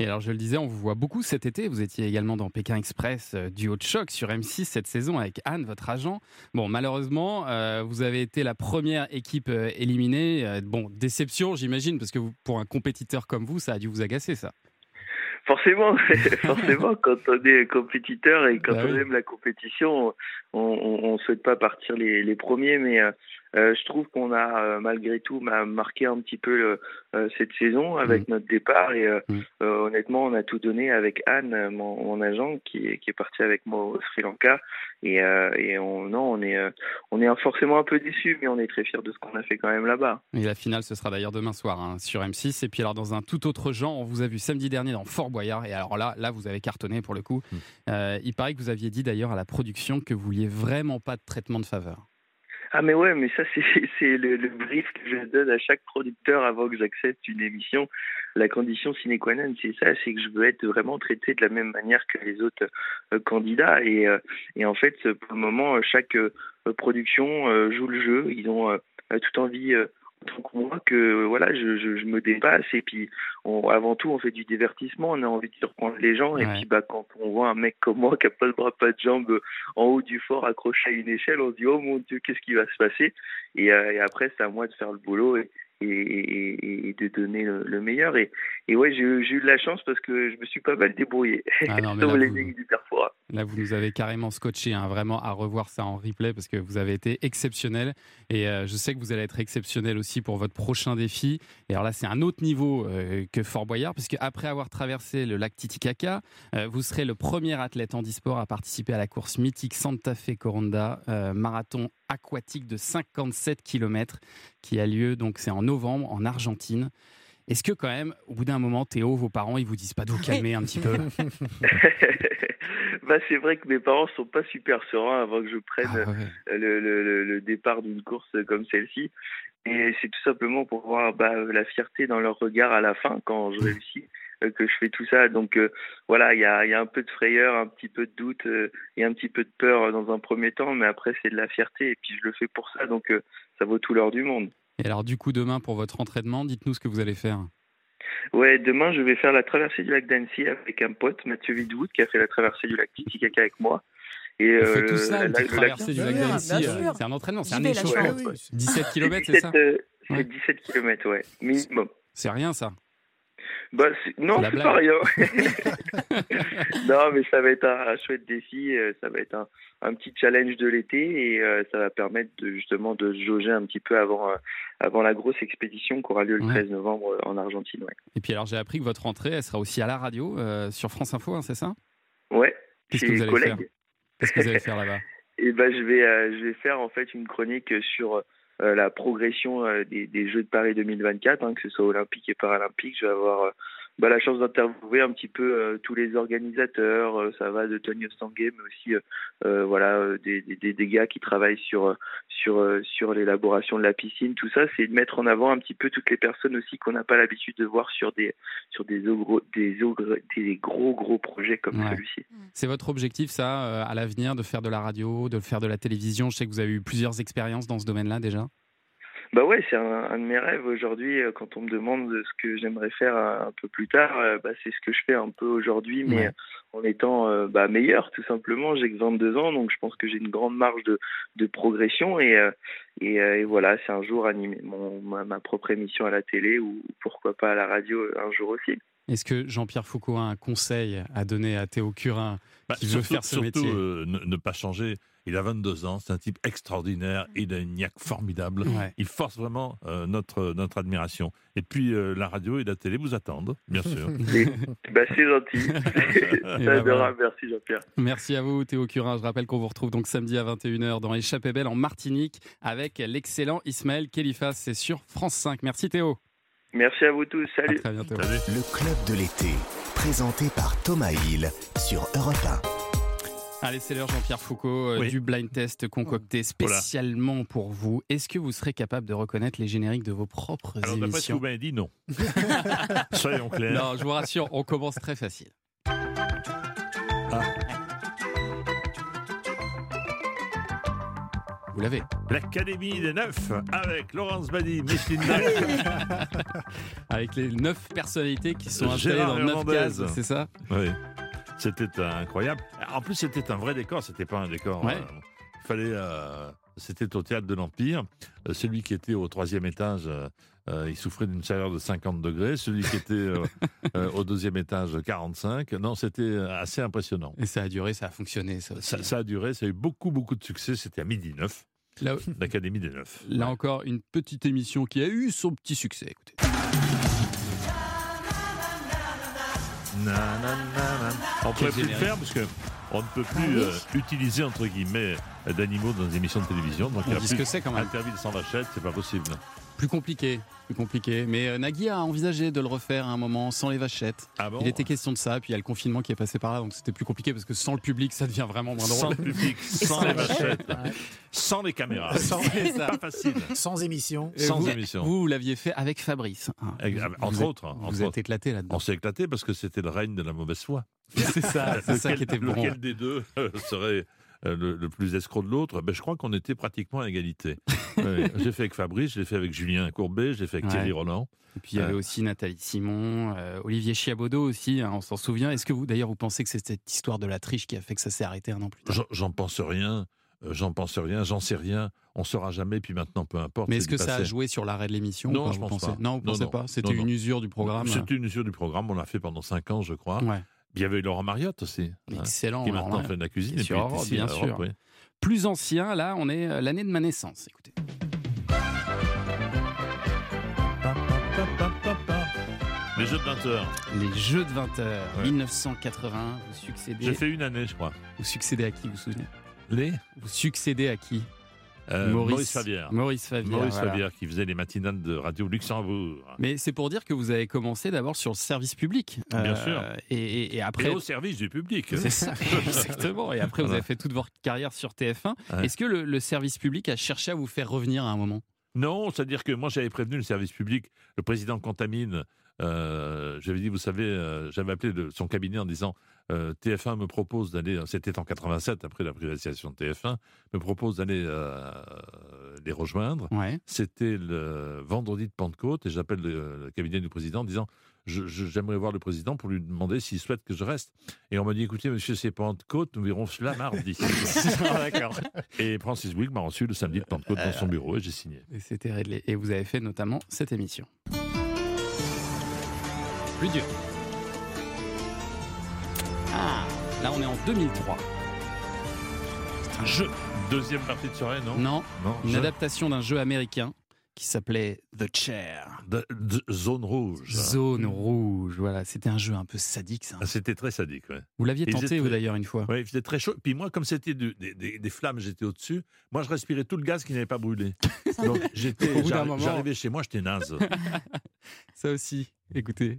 Et alors, je le disais, on vous voit beaucoup cet été. Vous étiez également dans Pékin Express, euh, du haut de choc sur M6 cette saison avec Anne, votre agent. Bon, malheureusement, euh, vous avez été la première équipe euh, éliminée. Bon, déception, j'imagine, parce que vous- pour un compétiteur comme vous, ça a dû vous agacer, ça. Forcément, forcément, quand on est compétiteur et quand Bah on oui. aime la compétition, on on souhaite pas partir les, les premiers, mais euh, je trouve qu'on a euh, malgré tout m'a marqué un petit peu le- euh, cette saison avec notre départ et euh, euh, honnêtement, on a tout donné avec Anne, mon, mon agent, qui est, qui est parti avec moi au Sri Lanka et, euh, et on non, on est euh, on est forcément un peu déçu, mais on est très fiers de ce qu'on a fait quand même là-bas. Et la finale, ce sera d'ailleurs demain soir hein, sur M6. Et puis alors, dans un tout autre genre, on vous a vu samedi dernier dans Fort Boyard. Et alors là, là, vous avez cartonné pour le coup. Euh, il paraît que vous aviez dit d'ailleurs à la production que vous vouliez vraiment pas de traitement de faveur. Ah mais ouais, mais ça c'est le, le brief que je donne à chaque producteur avant que j'accepte une émission. La condition sine qua non, c'est ça, c'est que je veux être vraiment traité de la même manière que les autres euh, candidats. Et, euh, et en fait, pour le moment, chaque euh, production joue le jeu. Ils ont tout envie, donc moi que voilà, je, je, je me dépasse et puis on, avant tout on fait du divertissement, on a envie de surprendre les gens et puis bah quand on voit un mec comme moi qui a pas de bras, pas de jambes en haut du fort accroché à une échelle, on se dit oh mon dieu qu'est-ce qui va se passer? Et, euh, et après c'est à moi de faire le boulot et, et, et- et de donner le, le meilleur et, et ouais j'ai eu de la chance parce que je me suis pas mal débrouillé Ah non, mais là, du Perfora. Là, vous nous avez carrément scotché, hein, vraiment à revoir ça en replay parce que vous avez été exceptionnel. Et euh, je sais que vous allez être exceptionnel aussi pour votre prochain défi. Et alors là, c'est un autre niveau euh, que Fort Boyard, puisque après avoir traversé le lac Titicaca, euh, vous serez le premier athlète handisport à participer à la course mythique Santa Fe Coronda, euh, marathon aquatique de 57 km qui a lieu, donc c'est en novembre en Argentine. Est-ce que quand même, au bout d'un moment, Théo, vos parents, ils vous disent pas de vous calmer un petit peu bah, c'est vrai que mes parents sont pas super sereins avant que je prenne Ah le, le- le- le départ d'une course comme celle-ci. Et c'est tout simplement pour voir bah, la fierté dans leur regard à la fin quand je réussis. euh, que je fais tout ça. Donc euh, voilà, il y a, il y a un peu de frayeur, un petit peu de doute euh, et un petit peu de peur euh, dans un premier temps, mais après c'est de la fierté et puis je le fais pour ça, donc euh, ça vaut tout l'or du monde. Et alors, du coup, demain, pour votre entraînement, dites-nous ce que vous allez faire. Ouais, demain je vais faire la traversée du lac d'Annecy avec un pote, Mathieu Vidwood, qui a fait la traversée du lac Titicaca avec moi. Et euh, fait tout ça, la- la- traversée du lac d'Annecy. euh, C'est un entraînement, c'est un échauffement. je vais. 17 km, c'est ça 17, euh, C'est Ouais. 17 km, ouais, minimum. C'est rien, ça. Bah, non, C'est pas rien. non, mais ça va être un, un chouette défi. euh, Ça va être un, un petit challenge de l'été et euh, ça va permettre de, justement de se jauger un petit peu avant, euh, avant la grosse expédition qui aura lieu le Ouais. 13 novembre en Argentine. Ouais. Et puis alors, j'ai appris que votre entrée, elle sera aussi à la radio, sur France Info, hein, c'est ça? Ouais. Qu'est-ce que vous allez collègues. faire Qu'est-ce que vous allez faire là-bas? Et ben, je vais, je vais faire en fait une chronique sur la progression euh, des, des Jeux de Paris 2024, hein, que ce soit olympique et paralympique. Je vais avoir euh, bah, la chance d'interviewer un petit peu euh, tous les organisateurs. Euh, ça va de Tony Ostanguet, mais aussi euh, euh, voilà des, des, des- gars qui travaillent sur sur sur l'élaboration de la piscine. Tout ça, c'est de mettre en avant un petit peu toutes les personnes aussi qu'on n'a pas l'habitude de voir sur des sur des ogres- des ogres- des gros gros projets comme Ouais. celui-ci. C'est votre objectif, ça, euh, à l'avenir, de faire de la radio, de faire de la télévision? Je sais que vous avez eu plusieurs expériences dans ce domaine-là déjà. Bah ouais, c'est un, un de mes rêves aujourd'hui. euh, Quand on me demande ce que j'aimerais faire un, un peu plus tard, euh, bah, c'est ce que je fais un peu aujourd'hui, mais Ouais. en étant euh, bah, meilleur, tout simplement. J'ai que 22 ans, donc je pense que j'ai une grande marge de, de progression. Et, euh, et, euh, et voilà, c'est un jour animer mon, ma, ma propre émission à la télé ou pourquoi pas à la radio un jour aussi. Est-ce que Jean-Pierre Foucault a un conseil à donner à Théo Curin Bah, qui veut faire ce surtout, métier? euh, ne, ne pas changer. Il a 22 ans, c'est un type extraordinaire, il a une niaque formidable. Ouais. Il force vraiment euh, notre, notre admiration. Et puis euh, la radio et la télé vous attendent, bien sûr. Bah, c'est gentil. C'est bah, voilà. adorable. Merci Jean-Pierre. Merci à vous, Théo Curin. Je rappelle qu'on vous retrouve donc samedi à 21h dans Échappée Belle en Martinique avec l'excellent Ismaël Kelifas. C'est sur France 5. Merci Théo. Merci à vous tous. À Salut. très bientôt. Le club de l'été, présenté par Thomas Hill sur Europe Allez, c'est l'heure, Jean-Pierre Foucault, euh, Oui. du blind test concocté spécialement pour vous. Est-ce que vous serez capable de reconnaître les génériques de vos propres Alors d'après ce que émissions vous m'avez dit, non. Soyons clairs. Non, je vous rassure, on commence très facile. Ah. Vous l'avez. L'Académie des Neufs avec Laurence Badi, Micheline Avec les neuf personnalités qui sont installées dans neuf cases, c'est ça? Oui. C'était incroyable. En plus, c'était un vrai décor, c'était pas un décor. Ouais. euh, fallait. euh, c'était au théâtre de l'Empire. Euh, celui qui était au troisième étage, il souffrait d'une chaleur de 50 degrés. Celui qui était au deuxième étage, 45. Non, c'était assez impressionnant. Et ça a duré, ça a fonctionné, ça aussi. Ça, ça a duré, ça a eu beaucoup, beaucoup de succès. C'était à midi 9, Là, l'Académie des Neufs. là encore, une petite émission qui a eu son petit succès. Écoutez. Na, na, na, na. On ne pourrait plus le faire parce que on ne peut plus euh, utiliser entre guillemets euh, d'animaux dans des émissions de télévision. Donc On il y a dit ce plus que c'est quand même. Interville sans vachette, c'est pas possible. Plus compliqué, plus compliqué. Mais euh, Nagui a envisagé de le refaire à un moment sans les vachettes. Ah bon Il était question de ça, puis il y a le confinement qui est passé par là, donc c'était plus compliqué parce que sans le public, ça devient vraiment moins Sans drôle. le public, sans les vachettes, sans les caméras. Sans- C'est ça. Pas facile. Sans émission. Et Sans vous, émission. Vous, vous l'aviez fait avec Fabrice. hein. Entre vous êtes- autres, Vous entre êtes autres. éclaté là-dedans. On s'est éclaté parce que c'était le règne de la mauvaise foi. C'est ça, c'est ça Lequel- qui était bon. Lequel des deux euh, serait le, le plus escroc de l'autre, ben, je crois qu'on était pratiquement à égalité. J'ai fait avec Fabrice, j'ai fait avec Julien Courbet, j'ai fait avec Ouais. Thierry Roland. Et puis il y avait Euh, aussi Nathalie Simon, euh, Olivier Chiabodo aussi, hein, on s'en souvient. Est-ce que vous, d'ailleurs, vous pensez que c'est cette histoire de la triche qui a fait que ça s'est arrêté un an plus tard? J'en- pense rien. euh, J'en pense rien, j'en sais rien, on saura jamais, puis maintenant peu importe. Mais est-ce que ça a joué sur l'arrêt de l'émission Non, je pense pensez pas. Non, vous pensez pas? C'était non, une non. usure du programme C'était une usure du programme, on l'a fait pendant 5 ans, je crois. Ouais. Il y avait Laurent Mariotte aussi. hein, Excellent. Qui Laurent maintenant fait de la cuisine. Et puis Europe, bien Europe, sûr. Plus ancien, là, on est euh, l'année de ma naissance. Écoutez. Les jeux de 20 heures. Les Jeux de 20 heures, Ouais. 1980, vous succédez. J'ai fait une année, je crois. Vous succédez à qui, vous vous souvenez? Les? Vous succédez à qui? Euh, Maurice, Favière. Maurice Favière. Maurice voilà. Favière qui faisait les matinales de Radio Luxembourg. Mais c'est pour dire que vous avez commencé d'abord sur le service public. Bien Euh, sûr. Et, après. Et au service du public. C'est ça, exactement. Et après, vous avez fait toute votre carrière sur TF1. Ouais. Est-ce que le, le service public a cherché à vous faire revenir à un moment? Non, c'est-à-dire que moi j'avais prévenu le service public, le président Contamine. euh, j'avais dit, vous savez, euh, j'avais appelé le- son cabinet en disant euh, TF1 me propose d'aller, c'était en 87 après la privatisation de TF1, me propose d'aller euh, les rejoindre. Ouais. C'était le vendredi de Pentecôte et j'appelle le, le cabinet du président en disant je- je- j'aimerais voir le président pour lui demander s'il souhaite que je reste. Et on m'a dit écoutez, monsieur, c'est Pentecôte, nous verrons cela mardi. D'accord. Et Francis Bouygues m'a reçu le samedi de Pentecôte dans son bureau et j'ai signé. Et c'était réglé. Et vous avez fait notamment cette émission. Plus dur. Ah, là on est en 2003. C'est un jeu. Deuxième partie de soirée, non Non, Non, une jeu. adaptation d'un jeu américain qui s'appelait The Chair. De- de- zone rouge. Zone rouge, voilà. C'était un jeu un peu sadique, ça. Ah, C'était très sadique, ouais. Vous l'aviez tenté, vous d'ailleurs, une fois. Oui, il faisait très chaud. Puis moi, comme c'était des, des- des flammes, j'étais au-dessus. Moi, je respirais tout le gaz qui n'avait pas brûlé. Donc, j'étais, Au bout d'un j'arri- moment- j'arrivais chez moi, j'étais naze. Ça aussi, écoutez.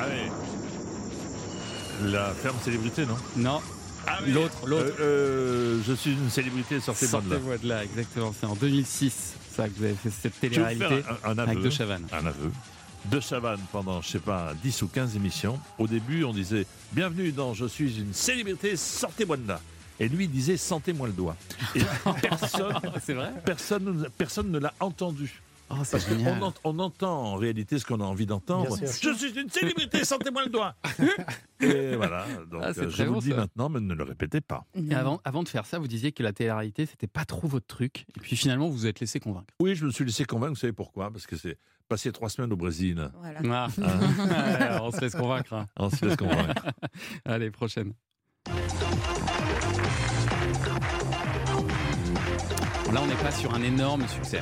Ah ouais. La ferme célébrité, non Non. Ah oui. L'autre, l'autre. Euh, euh, je suis une célébrité, sortez-moi de là. Sortez-moi de là, exactement. C'est en 2006, ça, que vous avez fait cette télé-réalité un, un aveu. avec De Chavannes. Un aveu. De Chavannes pendant, je sais pas, 10 ou 15 émissions. Au début, on disait Bienvenue dans Je suis une célébrité, sortez-moi de là. Et lui il disait Sentez-moi le doigt. Et personne, vrai? personne, personne ne l'a entendu. Oh, Parce qu'on ent- on entend en réalité ce qu'on a envie d'entendre. Je suis une célébrité, sentez-moi le doigt. Et voilà, donc Ah, euh, je vous bon, le dis ça. maintenant, mais ne le répétez pas. Et avant, avant de faire ça, vous disiez que la télé-réalité, c'était pas trop votre truc. Et puis finalement, vous vous êtes laissé convaincre. Oui, je me suis laissé convaincre, vous savez pourquoi? Parce que c'est passé trois semaines au Brésil. Voilà. Ah. Ouais, on se laisse convaincre. hein. On se laisse convaincre. Allez, prochaine. Là, on n'est pas sur un énorme succès.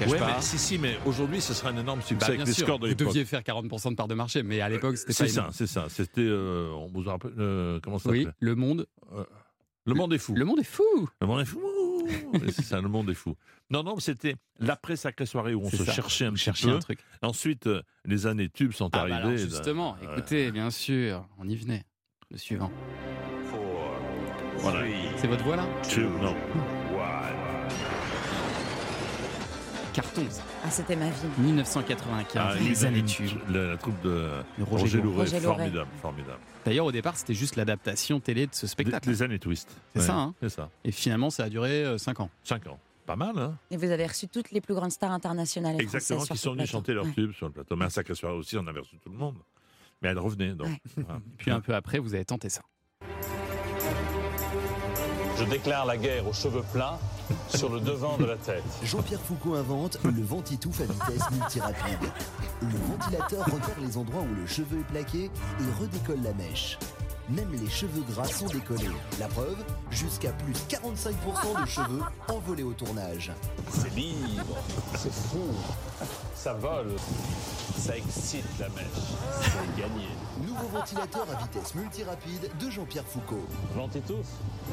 Cache Ouais, pas. mais si, si, mais aujourd'hui, ce sera un énorme succès Bah, avec bien les sûr, scores de vous deviez faire 40% de part de marché, mais à l'époque, c'était pas C'est ça, c'est ça. C'était, euh, on vous rappelle, euh, comment ça Oui, s'appelait? Le monde. Euh, Le monde est fou. Le monde est fou. Le monde est fou. Oui, c'est ça, le monde est fou. Non, non, c'était l'après sacrée soirée où on se ça. cherchait un petit peu. un truc. Ensuite, euh, les années tubes sont Ah, bah arrivées. alors, justement, Euh, écoutez, bien sûr, on y venait. Le suivant. Voilà. C'est votre voix là? Two, non. Carton, ça. Ah, c'était ma vie. 1995, Ah, les années tubes. La, la troupe de De Roger Roger. Louret, formidable, formidable. D'ailleurs, au départ, c'était juste l'adaptation télé de ce spectacle. des années twist. C'est Ouais, ça, hein C'est ça. Et finalement, ça a duré 5 ans. Cinq ans. Pas mal, hein Et vous avez reçu toutes les plus grandes stars internationales et Exactement, qui sont plateau. chanter leur Ouais. tube sur le plateau. Mais à Sacré Soirée aussi, on avait reçu tout le monde. Mais elle revenait, donc. Puis un peu après, vous avez tenté ça. Je déclare la guerre aux cheveux plats sur le devant de la tête. Jean-Pierre Foucault invente le ventitouf à vitesse multirapide. Le ventilateur repère les endroits où le cheveu est plaqué et redécolle la mèche. Même les cheveux gras sont décollés. La preuve, jusqu'à plus 45% de cheveux envolés au tournage. C'est libre, c'est fou, ça vole, ça excite la mèche, c'est gagné. Nouveau ventilateur à vitesse multirapide de Jean-Pierre Foucault. Ventitouf,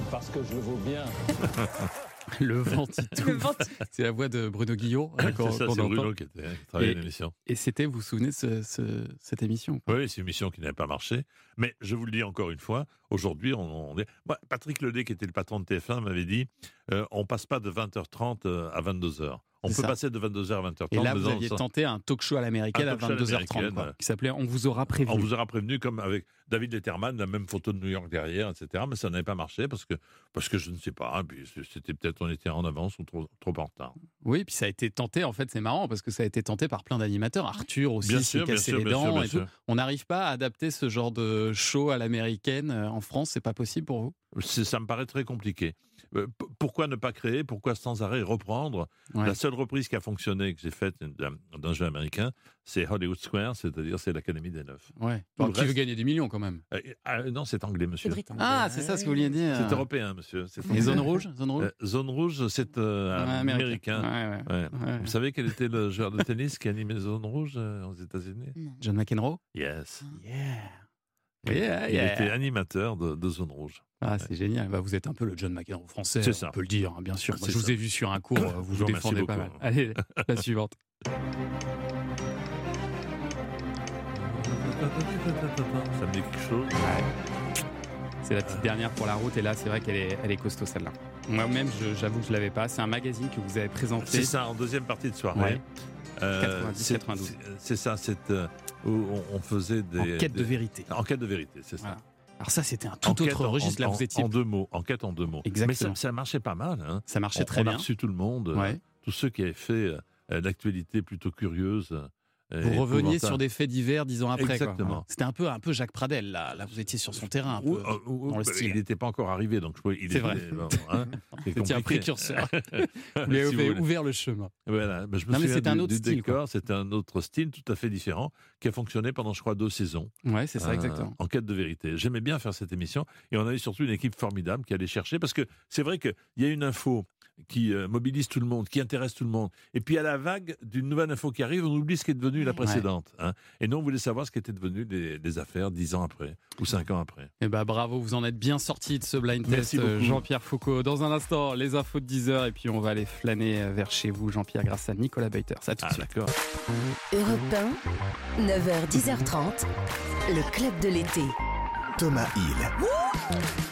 parce que je le vaux bien. Le Ventitouf. C'est la voix de Bruno Guillot. hein, C'est ça, c'est. Bruno qui, était, qui travaillait Et- à l'émission. Et c'était, vous vous souvenez de ce- ce- cette émission Oui, c'est une émission qui n'avait pas marché. Mais je vous le dis encore une fois, aujourd'hui, on, on est... Moi, Patrick Ledet, qui était le patron de TF1, m'avait dit euh, on passe pas de 20h30 à 22h. On peut ça. passer de 22h à 20h30. Et là, vous aviez tenté un talk show à l'américaine à talk show à 22h30, l'américaine, quoi, ouais. qui s'appelait On vous aura prévenu. On vous aura prévenu, comme avec David Letterman, la même photo de New York derrière, etc. Mais ça n'avait pas marché parce que, parce que je ne sais pas. hein, Puis c'était peut-être on était en avance ou trop, trop en retard. Oui, puis ça a été tenté, en fait, c'est marrant parce que ça a été tenté par plein d'animateurs. Arthur aussi Bien sûr, bien cassé sûr, les bien sûr, dents bien. On n'arrive pas à adapter ce genre de show à l'américaine euh, en France, c'est pas possible pour vous? Ça me paraît très compliqué. Euh, pourquoi ne pas créer Pourquoi sans arrêt reprendre? Ouais. La seule reprise qui a fonctionné, que j'ai faite d'un d'un jeu américain, c'est Hollywood Square, c'est-à-dire c'est l'Académie des Neufs. Ouais. Bon, qui veut gagner des millions quand même Euh, ah, non, c'est anglais, monsieur. Ah, c'est ça ce que vous vouliez dire. C'est européen, monsieur. C'est Et zone rouge Zone rouge Euh, Zone rouge, c'est euh, Ouais, américain. américain. Ouais, ouais. Ouais. Vous savez quel était le joueur de tennis qui animait Zone rouge euh, aux États-Unis? John McEnroe? Yes. Yeah. Yeah, Il yeah. était animateur de, de Zone rouge. Ah, c'est génial. Bah, vous êtes un peu le John McEnroe français, C'est on ça. peut le dire, hein, bien sûr. Ah, Moi, je vous ai vu sur un cours, euh, vous vous défendez pas mal. Allez, la suivante. Ça me dit quelque chose? C'est la petite dernière pour la route et là, c'est vrai qu'elle est, elle est costaud celle-là. Moi-même, j'avoue que je l'avais pas. C'est un magazine que vous avez présenté. C'est ça, en deuxième partie de soirée. Ouais. Euh, 90, c'est- 92. c'est- C'est ça, c'est euh, où on, on faisait des. Enquête de vérité. Enquête de vérité, c'est ça. Voilà. Alors ça, c'était un tout Enquête autre en- registre. Là, en- vous étiez en deux mots. Enquête en deux mots. Exactement. Mais ça, ça marchait pas mal. hein. Ça marchait On- très on bien. a reçu tout le monde, euh, tous ceux qui avaient fait euh, euh, l'actualité plutôt curieuse. Euh, Vous reveniez sur des faits divers dix ans après. Exactement. C'était un peu, un peu Jacques Pradel. Là, là, vous étiez sur son terrain, un peu, Ou- euh, ou- dans le bah, style. Il n'était pas encore arrivé, donc je il C'est était- vrai. bon, hein, c'est étiez un précurseur. Vous lui avez ouvert le chemin. Voilà, bah, je me Non, mais souviens c'était un autre du style, c'était un autre style tout à fait différent qui a fonctionné pendant, je crois, deux saisons. Ouais, c'est ça, Euh, exactement. En quête de vérité. J'aimais bien faire cette émission et on avait surtout une équipe formidable qui allait chercher parce que c'est vrai qu'il y a une info qui euh, mobilise tout le monde, qui intéresse tout le monde. Et puis à la vague d'une nouvelle info qui arrive, on oublie ce qui est devenu la précédente. hein. Et nous, on voulait savoir ce qui était devenu des, des affaires dix ans après ou cinq ans après. Eh ben bravo, vous en êtes bien sorti de ce blind Merci test, euh. Jean-Pierre Foucault. Dans un instant, les infos de 10h et puis on va aller flâner euh, vers chez vous, Jean-Pierre, grâce à Nicolas Beuter. Ça tout de Ah, suite. d'accord. Europe 1, 9h, 10h30, le club de l'été. Thomas Hill.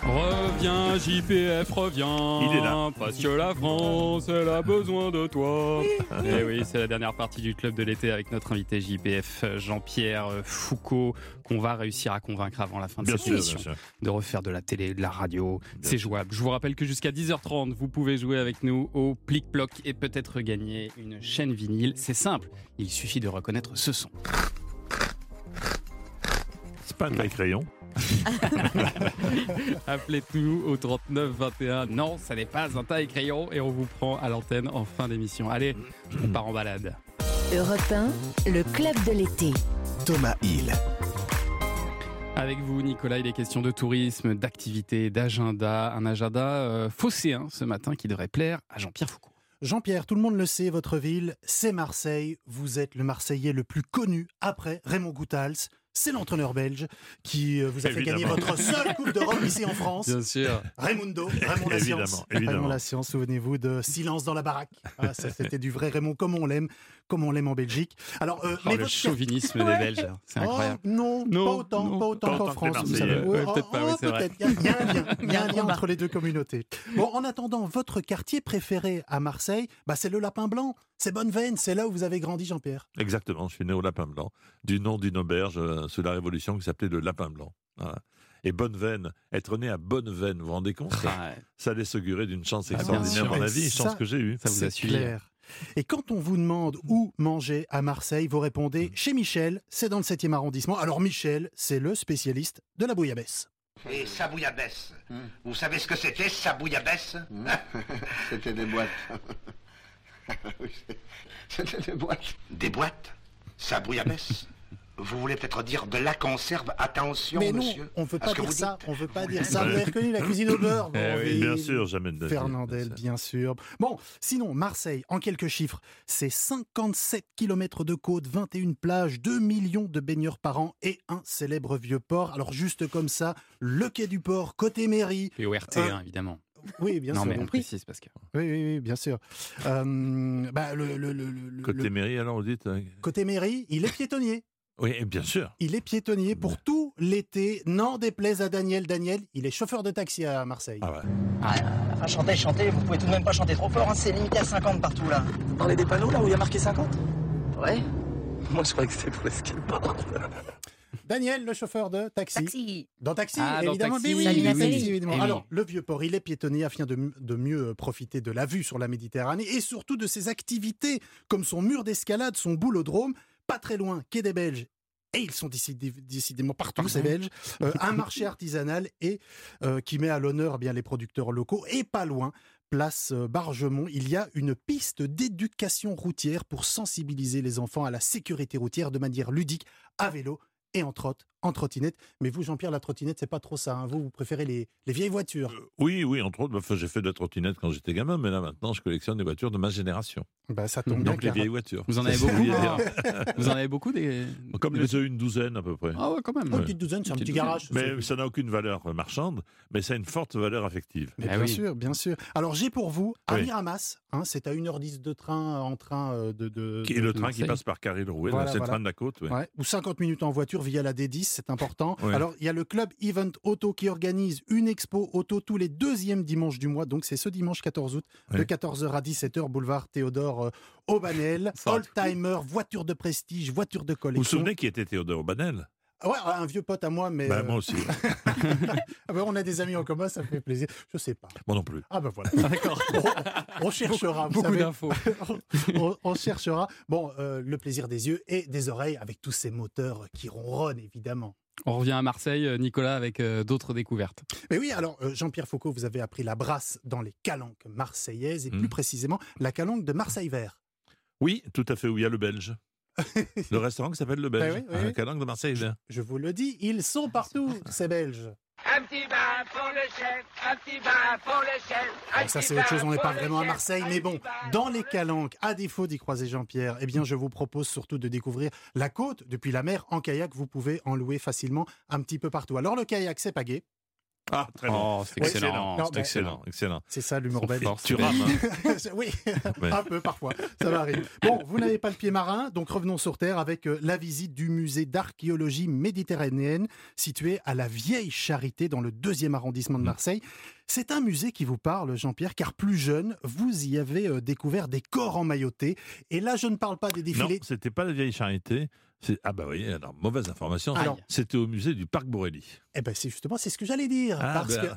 Reviens, JPF, reviens. Il est là. Parce que la France, elle a besoin de toi. Et oui, c'est la dernière partie du club de l'été avec notre invité JPF, Jean-Pierre Foucault, qu'on va réussir à convaincre avant la fin de Bien cette sûr, émission bien sûr. de refaire de la télé, de la radio. C'est jouable. Je vous rappelle que jusqu'à 10h30, vous pouvez jouer avec nous au plic-ploc et peut-être gagner une chaîne vinyle. C'est simple, il suffit de reconnaître ce son. C'est pas un taille crayon. Appelez-nous au 39 21. Non, ça n'est pas un taille crayon et on vous prend à l'antenne en fin d'émission. Allez, on part en balade. Europe 1, le club de l'été. Thomas Hill. Avec vous, Nicolas, il est question de tourisme, d'activité, d'agenda. Un agenda euh, phocéen ce matin qui devrait plaire à Jean-Pierre Foucault. Jean-Pierre, tout le monde le sait, votre ville, c'est Marseille. Vous êtes le Marseillais le plus connu après Raymond Goethals. C'est l'entraîneur belge qui euh, vous a fait gagner votre seule Coupe d'Europe ici en France. Bien sûr. Raimundo, Raymond la Évidemment, science. évidemment. Raymond la science, souvenez-vous de Silence dans la baraque. Ah, ça, c'était du vrai Raymond comme on l'aime, comme on l'aime en Belgique. Alors, euh, Oh, le votre- chauvinisme des Ouais. Belges, c'est Oh, incroyable. non, Non, pas autant, non, pas autant qu'en France. vous savez. Ouais, Oh, peut-être pas, oh, oui, c'est vrai. peut-être. Il y a- il y a un lien, il y a un lien combat. entre les deux communautés. Bon, en attendant, votre quartier préféré à Marseille, bah, c'est le Lapin Blanc. C'est Bonneveine, c'est là où vous avez grandi, Jean-Pierre. Exactement, je suis né au Lapin Blanc, du nom d'une auberge euh, sous la Révolution qui s'appelait le Lapin Blanc. Voilà. Et Bonneveine, être né à Bonneveine, vous vous rendez compte? Ça, Ouais, ça allait s'augurer d'une chance Ah, extraordinaire dans la Et vie, ça- chance que j'ai eue. ça vous a suivi. clair. Et quand on vous demande où manger à Marseille, vous répondez chez Michel, c'est dans le 7e arrondissement. Alors Michel, c'est le spécialiste de la bouillabaisse. Et sa bouillabaisse. Vous savez ce que c'était, sa bouillabaisse? C'était des boîtes. C'était des boîtes. Des boîtes Sa bouillabaisse Vous voulez peut-être dire de la conserve Attention, Mais non, monsieur. on veut à ce pas dire ça, on veut pas dire ça. Vous avez reconnu la cuisine au beurre Eh oui, Bien sûr, jamais de. Fernandel, bien sûr. Bon, sinon, Marseille, en quelques chiffres, c'est 57 km de côte, 21 plages, 2 millions de baigneurs par an et un célèbre vieux port. Alors, juste comme ça, le quai du port, côté mairie. Et au RT, Euh, hein, évidemment. Oui, bien non, sûr. mais on oui. précise parce que. Oui, oui, oui, bien sûr. Euh, bah, le, le- le- le- Côté le- mairie, alors, vous dites euh, côté mairie, il est piétonnier. Oui, bien sûr. Il est piétonnier pour tout l'été. N'en déplaise à Daniel. Daniel, il est chauffeur de taxi à Marseille. Ah ouais. Enfin, chantez, chantez, vous pouvez tout de même pas chanter trop fort, hein, c'est limité à 50 partout là. Vous parlez des panneaux là où il y a marqué 50 Ouais. Moi je croyais que c'était pour les skateboards. Daniel, le chauffeur de taxi. Taxi. Dans Taxi, Ah, dans évidemment. Taxi. Mais oui, évidemment. Eh oui. Alors, le Vieux-Port, il est piétonnier afin de, de mieux profiter de la vue sur la Méditerranée et surtout de ses activités, comme son mur d'escalade, son boulodrome, pas très loin, quai des Belges. Et ils sont décidé- décidément partout, ces Belges. Euh, un marché artisanal et euh, qui met à l'honneur eh bien les producteurs locaux. Et pas loin, place euh, Bargemont, il y a une piste d'éducation routière pour sensibiliser les enfants à la sécurité routière de manière ludique, à vélo et en trotte, en trottinette. Mais vous, Jean-Pierre, la trottinette, c'est pas trop ça. hein. Vous, vous préférez les, les vieilles voitures. Oui, oui, entre autres, enfin, j'ai fait de la trottinette quand j'étais gamin, mais là maintenant, je collectionne des voitures de ma génération. Bah, ça tombe bien, Donc les vieilles voitures. Vous en avez beaucoup hein. Vous en avez beaucoup des. Comme les une douzaine à peu près. Ah ouais, quand même. Une petite douzaine, c'est un petit garage. Mais ça n'a aucune valeur marchande, mais ça a une forte valeur affective. Mais bien sûr, bien sûr. Alors j'ai pour vous à Oui. Miramas, hein, c'est à 1h10 de train en train euh, de, de Qui est de- le de train qui passe par Carré-le-Rouet, Voilà, c'est le voilà. train de la côte. oui. Ouais, ou 50 minutes en voiture via la D10, c'est important. Ouais. Alors, il y a le club Event Auto qui organise une expo auto tous les deuxièmes dimanches du mois. Donc, c'est ce dimanche 14 août, de 14h à 17h, boulevard Théodore euh, Aubanel. Oldtimer, voiture de prestige, voiture de Vous collection. vous souvenez qui était Théodore Banel Ouais, un vieux pote à moi, mais. Bah, euh, Moi aussi. ah bah, on a des amis en commun, ça me fait plaisir. Je sais pas. Moi non plus. Ah ben voilà. D'accord. On, on cherchera. Beaucoup d'infos. on, on cherchera. Bon, euh, le plaisir des yeux et des oreilles avec tous ces moteurs qui ronronnent, évidemment. On revient à Marseille, euh, Nicolas, avec euh, d'autres découvertes. Mais oui, alors euh, Jean-Pierre Foucault, vous avez appris la brasse dans les calanques marseillaises et plus précisément la calanque de Marseille Vert. Oui, tout à fait, où il y a le Belge. le restaurant qui s'appelle le Belge, oui, oui, à oui. Calanque de Marseille. Je vous le dis, ils sont partout, ces Belges. Un petit bain pour le chef, un petit bain pour le chef. un Bon, ça c'est autre chose, on n'est pas vraiment à Marseille, mais bon, dans les calanques, à défaut d'y croiser Jean-Pierre, eh bien je vous propose surtout de découvrir la côte depuis la mer en kayak, vous pouvez en louer facilement un petit peu partout. Alors le kayak, c'est pagé. Ah, très bon. Oh, c'est excellent. Non, c'est mais- excellent, excellent. C'est ça l'humour belge. Tu rames, hein. oui, Ouais. un peu parfois, ça m'arrive. Bon, vous n'avez pas le pied marin, donc revenons sur Terre avec euh, la visite du musée d'archéologie méditerranéenne situé à la Vieille Charité dans le deuxième arrondissement de Mmh. Marseille. C'est un musée qui vous parle, Jean-Pierre, car plus jeune, vous y avez euh, découvert des corps emmaillotés. Et là, je ne parle pas des Non, défilés. c'était pas la vieille charité. c'est- Ah bah oui, alors mauvaise information. Alors- c'était au musée du parc Borelli. Eh ben, c'est justement, c'est ce que j'allais dire, Ah, parce ben, que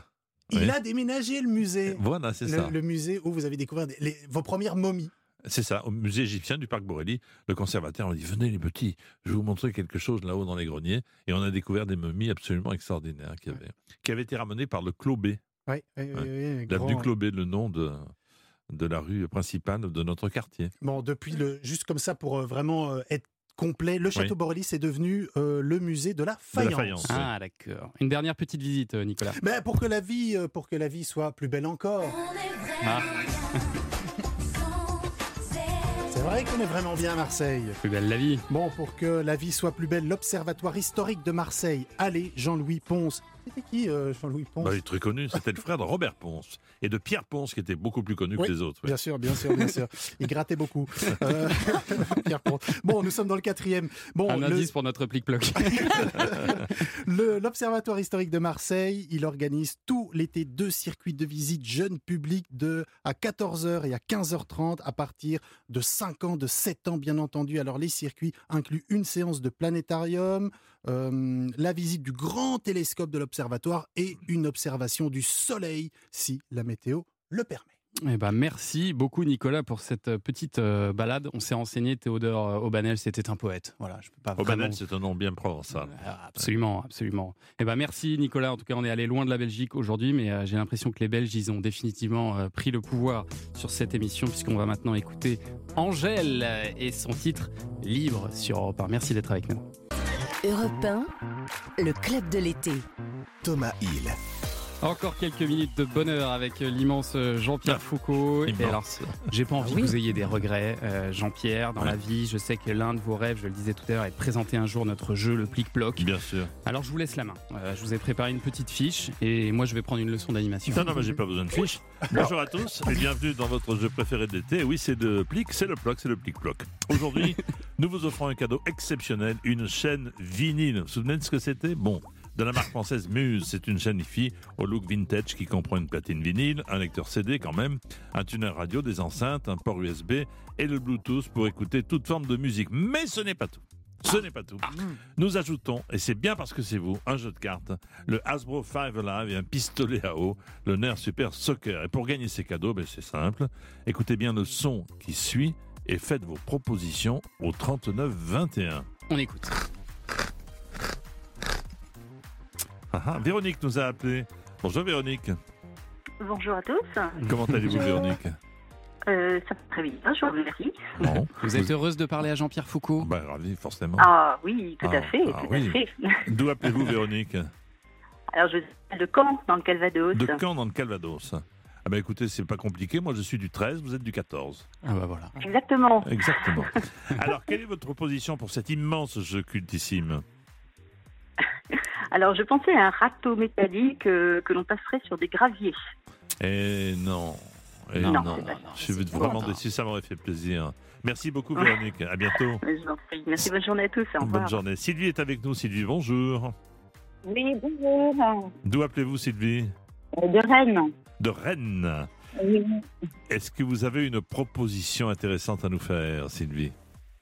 il oui. a déménagé le musée. Voilà, c'est le, ça. le musée où vous avez découvert des- les- vos premières momies. C'est ça, au musée égyptien du parc Borelli, le conservateur a dit Venez les petits, je vais vous montrer quelque chose là-haut dans les greniers. Et on a découvert des momies absolument extraordinaires qui avaient, qui avaient été ramenées par le Clobé. Oui, oui, oui, oui, L'avenue grand- Clobé, le nom de, de la rue principale de notre quartier. Bon, depuis le, juste comme ça pour euh, vraiment euh, être complet, le château Oui. Borelli c'est devenu euh, le musée de la De faïence. la faïence. oui. Ah, d'accord. Une dernière petite visite, Nicolas. Ben, pour que la vie, pour que la vie soit plus belle encore. Ah, C'est vrai qu'on est vraiment bien à Marseille. plus belle la vie. Bon, pour que la vie soit plus belle, l'Observatoire historique de Marseille. Allez, Jean-Louis Ponce. C'était qui, euh, Jean-Louis Ponce Bah, il est très connu, c'était le frère de Robert Ponce et de Pierre Ponce, qui était beaucoup plus connu Oui, que les autres. oui. Bien sûr, bien sûr, bien sûr. Il grattait beaucoup. Euh, Pierre Ponce. Bon, nous sommes dans le quatrième. Bon, Un le- indice pour notre plic-ploc. Le- L'Observatoire historique de Marseille, il organise tout l'été deux circuits de visite jeunes publics de à 14h et à 15h30 à partir de 5 ans, de 7 ans bien entendu. Alors les circuits incluent une séance de planétarium, euh, la visite du grand télescope de l'observatoire et une observation du soleil si la météo le permet. Eh ben, merci beaucoup Nicolas pour cette euh, petite euh, balade. On s'est renseigné, Théodore Aubanel, c'était un poète. Voilà, je peux pas vraiment- c'est un nom bien provençal. Absolument, absolument. Eh ben merci Nicolas. En tout cas, on est allé loin de la Belgique aujourd'hui, mais euh, j'ai l'impression que les Belges, ils ont définitivement euh, pris le pouvoir sur cette émission, puisqu'on va maintenant écouter Angèle et son titre Libre sur Europe 1. Merci d'être avec nous. Europe 1, le club de l'été. Thomas Hill. Encore quelques minutes de bonheur avec euh, l'immense euh, Jean-Pierre Foucault. Et alors, j'ai pas envie Ah oui. que vous ayez des regrets, euh, Jean-Pierre, dans Ouais. la vie. Je sais que l'un de vos rêves, je le disais tout à l'heure, est de présenter un jour notre jeu, le plic-ploc. Bien sûr. Alors, je vous laisse la main. Euh, je vous ai préparé une petite fiche et moi, je vais prendre une leçon d'animation. Non, non, mais j'ai pas besoin de fiche. Bonjour à tous et bienvenue dans votre jeu préféré de l'été. Oui, c'est le plic, c'est le ploc, c'est le plic-ploc. Aujourd'hui, nous vous offrons un cadeau exceptionnel, une chaîne vinyle. Vous vous souvenez de ce que c'était? Bon, de la marque française Muse, c'est une chaîne hi au look vintage qui comprend une platine vinyle, un lecteur CD quand même, un tuner radio, des enceintes, un port USB et le Bluetooth pour écouter toute forme de musique. Mais ce n'est pas tout. Ce n'est pas tout. Nous ajoutons, et c'est bien parce que c'est vous, un jeu de cartes, le Hasbro 5 Alive et un pistolet à eau, le Nerf Super Soccer. Et pour gagner ces cadeaux, ben, c'est simple. Écoutez bien le son qui suit et faites vos propositions au 39 21. On écoute. Ah, ah, Véronique nous a appelé. Bonjour Véronique. Bonjour à tous. Comment allez-vous Véronique Euh, ça va très bien, je vous remercie. Bon. Vous êtes heureuse de parler à Jean-Pierre Foucault? Bah, Ravi, forcément. Ah oui, tout à Ah, fait, ah tout oui. à fait. D'où appelez-vous Véronique? Alors, je suis de Caen, dans le Calvados. De Caen dans le Calvados. Ah ben écoutez, c'est pas compliqué. Moi, je suis du 13, vous êtes du 14. Ah bah voilà. Exactement. Exactement. Alors, quelle est votre proposition pour cet immense jeu cultissime? Alors, je pensais à un râteau métallique euh, que l'on passerait sur des graviers. Eh non. Eh Non, non. ça. Je suis vraiment déçu, ça m'aurait fait plaisir. Merci beaucoup Véronique. À bientôt. Je vous en prie. Merci, bonne journée à tous. Au revoir. Bonne journée. Sylvie est avec nous. Sylvie, bonjour. Oui, bonjour. D'où appelez-vous Sylvie? Euh, De Rennes. De Rennes. Oui. Est-ce que vous avez une proposition intéressante à nous faire, Sylvie?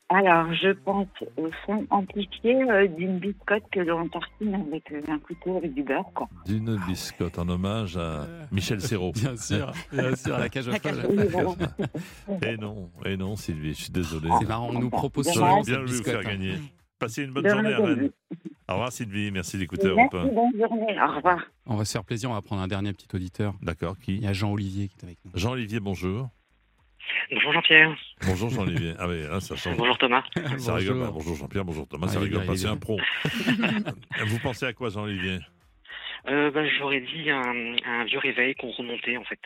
Alors, je pense au son amplifié euh, d'une biscotte que l'on tartine avec euh, un couteau avec du beurre. Quoi. D'une biscotte en hommage à Michel Serrault. Bien sûr, bien sûr, à la cage aux folles. Eh non, eh non, Sylvie, je suis désolé. C'est marrant, on nous propose J'aurais souvent bien vous faire gagner. Passez une bonne De journée à. Rennes. Au revoir Sylvie, merci d'écouter Europe Merci, 1. bonne journée. Au revoir. On va se faire plaisir, on va prendre un dernier petit auditeur. D'accord, qui Il y a Jean-Olivier qui est avec nous. Jean-Olivier, bonjour. Bonjour Jean-Pierre. Bonjour Jean-Olivier. Ah oui, là, ça change. Bonjour Thomas. Ça rigole Bonjour. pas. Bonjour Jean-Pierre, bonjour Thomas, Ah, ça il rigole pas, c'est un pro. Vous pensez à quoi Jean-Olivier? Euh, bah, J'aurais dit un, un vieux réveil qu'on remontait en fait.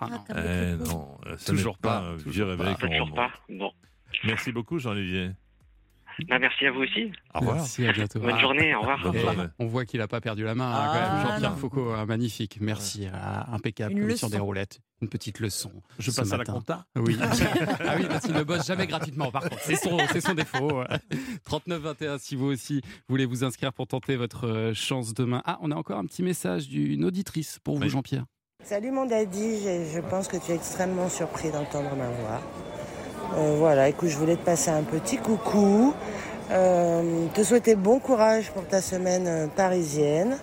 Ah non. Eh non, ce Toujours n'est pas pas, un toujours vieux pas. réveil Ah, qu'on toujours remonte. pas. Bon. Merci beaucoup Jean-Olivier. Bah, merci à vous aussi. Au revoir. Merci, à bientôt. Bonne Ah. journée, au revoir. On voit qu'il n'a pas perdu la main, hein, quand Ah, même. Jean-Pierre non. Foucault, hein, magnifique. Merci, ah, impeccable, Une leçon. des roulettes. Une petite leçon. Je passe à la compta Oui. ah oui, parce qu'il ne bosse jamais gratuitement, par contre. C'est son, c'est son défaut. 39-21, si vous aussi voulez vous inscrire pour tenter votre euh, chance demain. Ah, on a encore un petit message d'une auditrice pour vous, Oui. Jean-Pierre. Salut mon daddy, je pense que tu es extrêmement surpris d'entendre ma voix. Euh, voilà, écoute, je voulais te passer un petit coucou, euh, te souhaiter bon courage pour ta semaine euh, parisienne.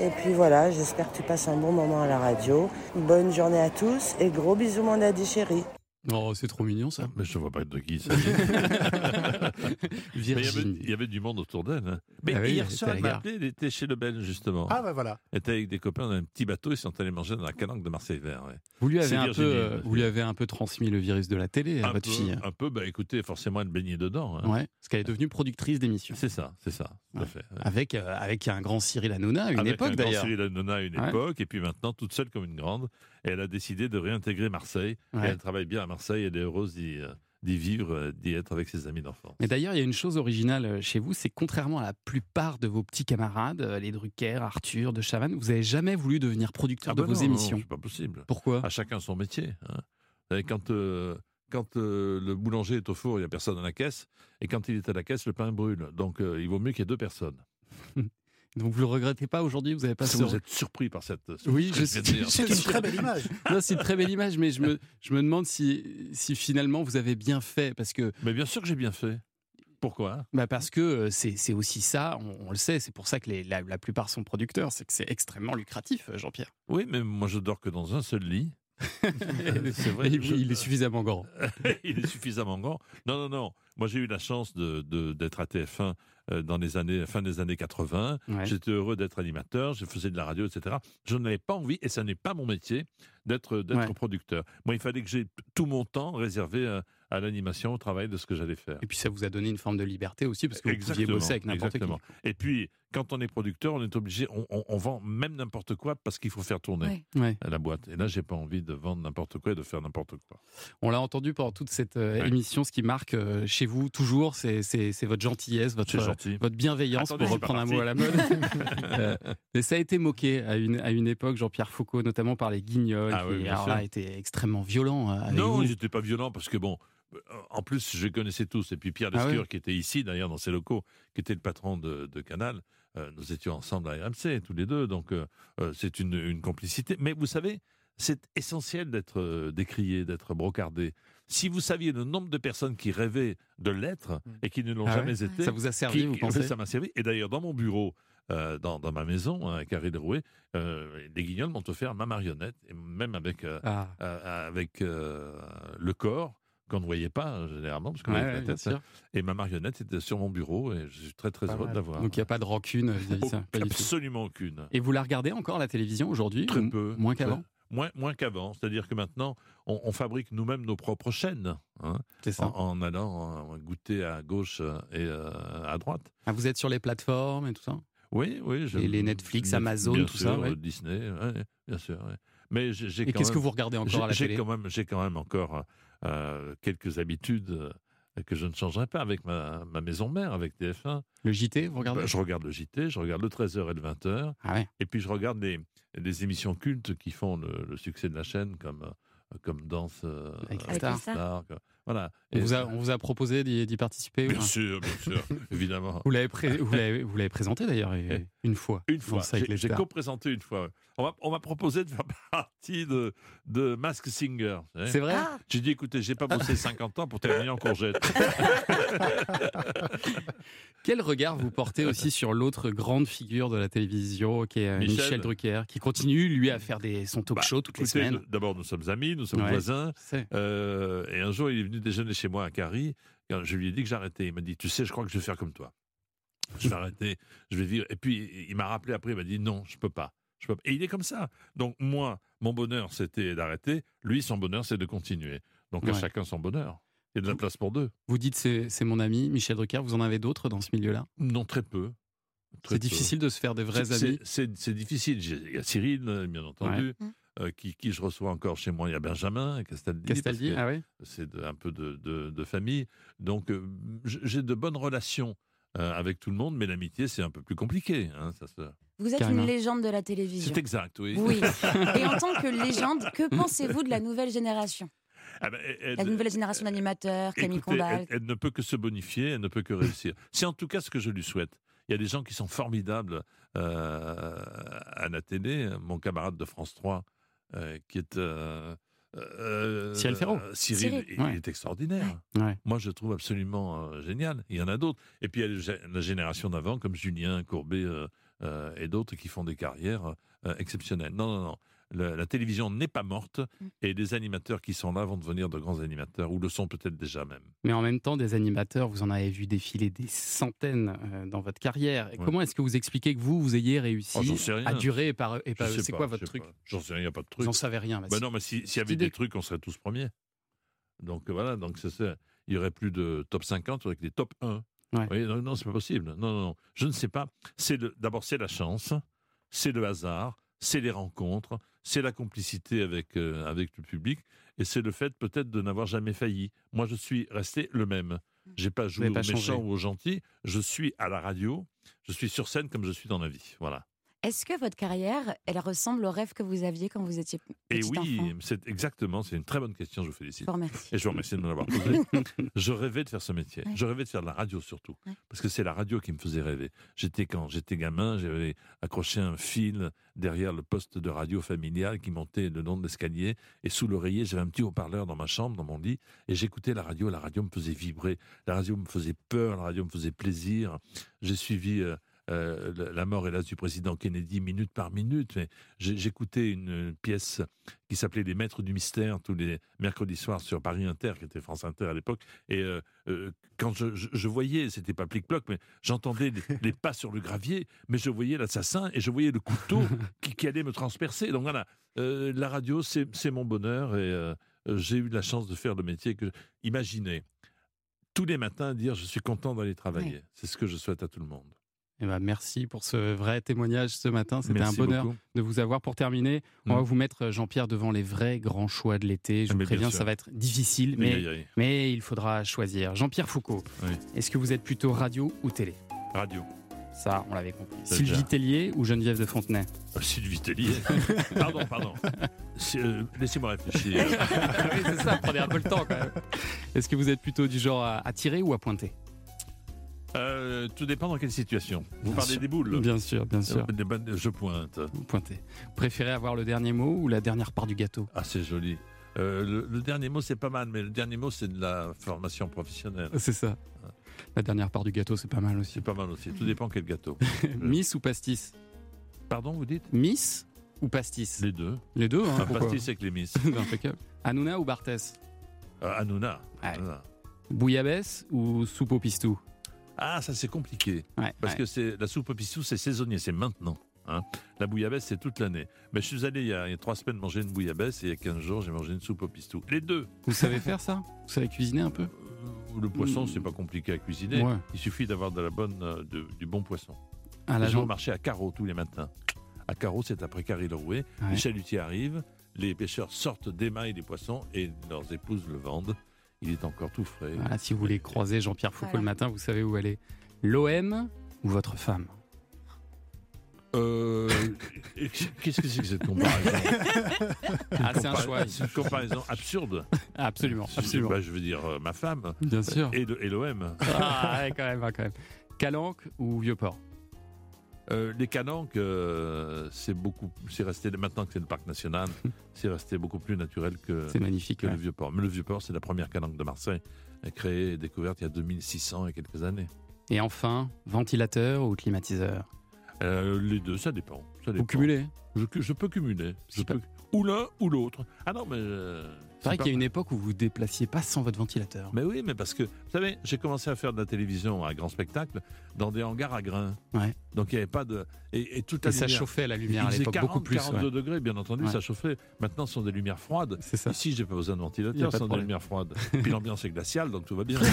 Et puis voilà, j'espère que tu passes un bon moment à la radio. Bonne journée à tous et gros bisous mon daddy chéri. Oh, c'est trop mignon, ça. Mais je ne vois pas de qui. Mais il y, avait, il y avait du monde autour d'elle. hein. Mais Ah oui, hier soir, elle m'a appelé, elle était chez le Belge, justement. Ah bah voilà. Elle était avec des copains dans un petit bateau, ils sont allés manger dans la calanque de Marseille Vert. ouais. Vous lui, avez un peu, euh, vous lui avez un peu transmis le virus de la télé à un votre peu, fille. Un peu, bah écoutez, forcément, elle baignait dedans. hein. Ouais, parce qu'elle est devenue productrice d'émissions. C'est ça, c'est ça, tout à fait. ouais. Avec, euh, avec un grand Cyril Hanouna à une Avec époque un grand d'ailleurs. Cyril Hanouna à une Ouais. époque, et puis maintenant, toute seule comme une grande, et elle a décidé de réintégrer Marseille. Et elle travaille bien à Marseille, elle est heureuse d'y euh, d'y vivre, euh, d'y être avec ses amis d'enfance. Mais d'ailleurs, il y a une chose originale euh, chez vous, c'est contrairement à la plupart de vos petits camarades, les Drucker, Arthur, de Chavannes, vous avez jamais voulu devenir producteur Ah de bah vos non, non, émissions. c'est pas possible. Pourquoi? À chacun son métier. hein. Quand, euh, quand euh, le boulanger est au four, il n'y a personne à la caisse. Et quand il est à la caisse, le pain brûle. Donc euh, il vaut mieux qu'il y ait deux personnes. Donc vous le regrettez pas aujourd'hui? Vous avez pas vous êtes surpris par cette. ce Oui, je de suis. C'est une très belle image. Non, c'est une très belle image, mais je me, je me demande si, si finalement vous avez bien fait, parce que Mais bien sûr que j'ai bien fait. Pourquoi? Bah parce que euh, c'est c'est aussi ça, on, on le sait, c'est pour ça que les- la, la plupart sont producteurs, c'est que c'est extrêmement lucratif, euh, Jean-Pierre. Oui, mais moi je dors que dans un seul lit. c'est vrai. il, je- il est suffisamment grand. il est suffisamment grand. Non, non, non. Moi, j'ai eu la chance de- de- d'être à TF1 euh, dans les années, fin des années 80. Ouais. J'étais heureux d'être animateur, je faisais de la radio, etc. Je n'avais pas envie, et ça n'est pas mon métier, d'être d'être Ouais. producteur. Moi, il fallait que j'ai tout mon temps réservé à, à l'animation, au travail de ce que j'allais faire. Et puis ça vous a donné une forme de liberté aussi, parce que vous pouviez Exactement, bosser avec n'importe qui. exactement. Et puis, quand on est producteur, on est obligé, on, on- on vend même n'importe quoi parce qu'il faut faire tourner la boîte. Et là, j'ai pas envie de vendre n'importe quoi et de faire n'importe quoi. On l'a entendu pendant toute cette euh, émission, ce qui marque euh, chez vous toujours, c'est c'est- c'est votre gentillesse, votre, gentil. votre bienveillance, Attendez, pour reprendre un mot à la mode. Euh, mais ça a été moqué à une, à une époque, Jean-Pierre Foucault, notamment par les guignols, Ah qui alors là, étaient extrêmement violents euh, avec non, vous. ils n'étaient pas violents parce que bon, En plus, je les connaissais tous. Et puis Pierre Ah Lescure, qui était ici, d'ailleurs, dans ses locaux, qui était le patron de, de Canal, euh, nous étions ensemble à RMC, tous les deux. Donc, euh, euh, c'est une, une complicité. Mais vous savez, c'est essentiel d'être décrié, d'être brocardé. Si vous saviez le nombre de personnes qui rêvaient de l'être et qui ne l'ont Ah ouais jamais été, Ça vous a servi, qui- vous pensez Ça m'a servi. Et d'ailleurs, dans mon bureau, euh, dans, dans ma maison, à Carré de Rouet, euh, les Guignols m'ont offert ma marionnette, et même avec, euh, Ah. avec le corps qu'on ne voyait pas euh, généralement, parce qu'on Ouais, la tête. sûr. Et ma marionnette était sur mon bureau, et je suis très très Pas heureux mal. de l'avoir. Donc il n'y a pas de rancune vis-à-vis ça. Absolument aucune. Et vous la regardez encore la télévision aujourd'hui Très ou peu. Moins qu'avant? Moins, moins qu'avant. C'est-à-dire que maintenant, on, on fabrique nous-mêmes nos propres chaînes. hein, C'est ça. En, en allant euh, goûter à gauche euh, et euh, à droite. Ah, Vous êtes sur les plateformes et tout ça? Oui, oui. je- Et les Netflix, Net- Amazon, bien tout sûr, ça, ouais. euh, Disney, ouais, bien sûr. Mais j'ai- Et qu'est-ce que vous regardez encore à la j'ai télé? quand même, J'ai quand même encore euh, quelques habitudes euh, que je ne changerai pas avec ma, ma maison mère, avec TF1. Le JT, vous regardez? Bah, Je regarde le JT, je regarde le 13h et le 20h. Ah ouais. Et puis je regarde les, les émissions cultes qui font le, le succès de la chaîne, comme, euh, comme Danse euh, Avec les stars. que- Voilà. on vous, a, ça- on vous a proposé d'y participer Bien sûr, bien sûr, évidemment. Vous l'avez pré- présenté d'ailleurs et- une fois. Une fois. J'ai co-présenté une fois. On m'a, proposé de faire partie de, de Mask Singer. C'est vrai Ah. J'ai dit, écoutez, j'ai pas bossé 50 ans pour terminer en courgette. Quel regard vous portez aussi sur l'autre grande figure de la télévision, qui est euh, Michel, Michel. Drucker, qui continue, lui, à faire des, son talk show toutes les Bah, semaines D'abord, nous sommes amis, nous sommes Ouais, voisins. Euh, et un jour, il est venu déjeuner chez moi à Carrie. Quand je lui ai dit que j'arrêtais, il m'a dit Tu sais, je crois que je vais faire comme toi. Je vais arrêter, je vais vivre. Et puis, il m'a rappelé après, il m'a dit Non, je peux pas. Je peux pas. Et il est comme ça. Donc, moi, mon bonheur, c'était d'arrêter. Lui, son bonheur, c'est de continuer. Donc, à Ouais. chacun son bonheur. Il y a de la place pour deux. Vous dites c'est c'est mon ami, Michel Drucker, vous en avez d'autres dans ce milieu-là? Non, très peu. Très C'est peu. difficile de se faire des vrais C'est- amis c'est- difficile. Il y a Cyril, bien entendu, Ouais. euh, qui, qui je reçois encore chez moi. Il y a Benjamin Castaldi. Castaldi, ah ouais C'est de- un peu de, de- de famille. Donc, euh, j'ai de bonnes relations avec tout le monde, mais l'amitié, c'est un peu plus compliqué. hein, ça se- Vous êtes Carrément. une légende de la télévision. C'est exact, oui. Oui. Et en tant que légende, que pensez-vous de la nouvelle génération? Ah ben, elle- La nouvelle génération d'animateurs, Camille Écoutez, Combal. elle, elle ne peut que se bonifier, elle ne peut que réussir. C'est en tout cas ce que je lui souhaite. Il y a des gens qui sont formidables euh, à la télé. Mon camarade de France 3, euh, qui est... euh, euh, Cyril Ferraud. euh, Cyril, Cyril. il, Ouais. il est extraordinaire. Ouais. Moi, je le trouve absolument euh, génial. Il y en a d'autres. Et puis, il y a la génération d'avant, comme Julien Courbet euh, euh, et d'autres qui font des carrières euh, exceptionnelles. Non, non, non. La télévision n'est pas morte et les animateurs qui sont là vont devenir de grands animateurs ou le sont peut-être déjà même. Mais en même temps, des animateurs, vous en avez vu défiler des centaines euh, dans votre carrière. Et Ouais. Comment est-ce que vous expliquez que vous, vous ayez réussi Oh, à durer et par, et sais C'est pas, quoi je votre sais truc pas. J'en sais rien, il n'y a pas de truc. Vous en savez rien. bah Bah si. non, mais si- s'il y Cette avait idée- des trucs, on serait tous premiers. Donc euh, voilà, donc c'est ça. Il y aurait plus de top 50, il y aurait que des top 1. Ouais. Oui, non, non, c'est pas possible. Non, non, non. Je ne sais pas. C'est D'abord, c'est la chance, c'est le hasard, c'est les rencontres, c'est la complicité avec, euh, avec le public, et c'est le fait peut-être de n'avoir jamais failli. Moi, je suis resté le même. J'ai pas joué n'avez au pas changé. méchant ou au gentil. Je suis à la radio, je suis sur scène comme je suis dans la vie. Voilà. Est-ce que votre carrière, elle ressemble au rêve que vous aviez quand vous étiez Et petit oui, enfant? c'est exactement, c'est une très bonne question, je vous félicite. Je vous remercie. Et je vous remercie de me l'avoir posée. je rêvais de faire ce métier. Ouais. Je rêvais de faire de la radio surtout. Ouais. Parce que c'est la radio qui me faisait rêver. J'étais quand j'étais gamin, j'avais accroché un fil derrière le poste de radio familial qui montait le long de l'escalier. Et sous l'oreiller, j'avais un petit haut-parleur dans ma chambre, dans mon lit. Et j'écoutais la radio. La radio me faisait vibrer. La radio me faisait peur. La radio me faisait plaisir. J'ai suivi. euh, euh, la- mort, hélas, du président Kennedy minute par minute. Mais j'écoutais une pièce qui s'appelait Les Maîtres du Mystère tous les mercredis soirs sur Paris Inter, qui était France Inter à l'époque. Et euh, euh, quand je, je- je voyais, c'était pas plic-ploc, mais j'entendais les, les pas sur le gravier, mais je voyais l'assassin et je voyais le couteau qui, qui allait me transpercer. Donc voilà, la radio, c'est mon bonheur et j'ai eu la chance de faire le métier que. Imaginez, tous les matins dire je suis content d'aller travailler. C'est ce que je souhaite à tout le monde. Eh ben, merci pour ce vrai témoignage ce matin. C'était un bonheur beaucoup. de vous avoir. Pour terminer, on va Mm. vous mettre, euh, Jean-Pierre, devant les vrais grands choix de l'été. Je Ah, vous mais préviens, ça va être difficile, mais, il faudra choisir. Jean-Pierre Foucault, est-ce que vous êtes plutôt radio ou télé? Radio. Ça, on l'avait compris. Sylvie bien. Tellier ou Geneviève de Fontenay? Euh, Sylvie Tellier. pardon, pardon. Euh, Laissez-moi réfléchir. oui, c'est ça, prenez un peu le temps quand même. Est-ce que vous êtes plutôt du genre à, à tirer ou à pointer? Euh, tout dépend dans quelle situation. Vous Bien parlez sûr. des boules Bien sûr, bien sûr. Euh, des bonnes- Je pointe. Vous pointez. Préférez avoir le dernier mot ou la dernière part du gâteau? Ah, c'est joli. Euh, le, le dernier mot, c'est pas mal, mais le dernier mot, c'est de la formation professionnelle. C'est ça. La dernière part du gâteau, c'est pas mal aussi. C'est pas mal aussi. Tout dépend quel gâteau. Miss ou pastis? Pardon, vous dites? Miss ou pastis? Les deux. Les deux, hein, Un pourquoi pastis avec les miss. Impeccable. Hanouna ou Barthès Euh, Hanouna. Hanouna. Bouillabaisse ou soupe au pistou? Ah, ça c'est compliqué. Ouais, parce ouais. que c'est la soupe au pistou, c'est saisonnier, c'est maintenant. hein. La bouillabaisse, c'est toute l'année. Mais je suis allé il y, a, il y a trois semaines manger une bouillabaisse et il y a 15 jours, j'ai mangé une soupe au pistou. Les deux. Vous savez faire ça? Vous savez cuisiner un peu? Euh, Le poisson, c'est pas compliqué à cuisiner. Ouais. Il suffit d'avoir de la bonne, euh, de- du bon poisson. Vais au jambe. marché à Carreau tous les matins. À Carreau, c'est après Carré-le-Rouet. Ouais. Les chalutiers arrivent, les pêcheurs sortent d'émail des poissons et leurs épouses le vendent. Il est encore tout frais. Voilà, si vous voulez croiser Jean-Pierre Foucault le matin, vous savez où aller. L'OM ou votre femme? Euh, Qu'est-ce que c'est que cette comparaison? Ah, c'est un choix. C'est une comparaison absurde. Absolument, Je- absolument. bah, je veux dire euh, ma femme. Bien sûr. Et l'OM. Ah, ouais, quand même, quand même. Calanque ou Vieux-Port? Euh, les calanques, euh, c'est beaucoup, c'est resté maintenant que c'est le parc national, c'est resté beaucoup plus naturel que, C'est magnifique, que ouais. le vieux port. Mais le vieux port, c'est la première calanque de Marseille, euh, créée et découverte il y a 2600 et quelques années. Et enfin, ventilateur ou climatiseur? Euh, les deux, ça dépend. Ça dépend. Vous cumulez? Je, je peux cumuler. Je peux- ou l'un ou l'autre. Ah non, mais. C'est vrai qu'il y a une époque où vous vous déplaciez pas sans votre ventilateur. Mais oui, mais parce que, vous savez, j'ai commencé à faire de la télévision à grand spectacle dans des hangars à grains. Ouais. Donc il n'y avait pas de. Et, et toute Et la ça chauffait, la lumière, à l'époque, 40, beaucoup plus, 42 ouais. degrés, bien entendu, Ouais. ça chauffait. Maintenant, ce sont des lumières froides. C'est ça. Ici, j'ai pas besoin de ventilateur, ce de sont des problème. lumières froides. Puis l'ambiance est glaciale, donc tout va bien.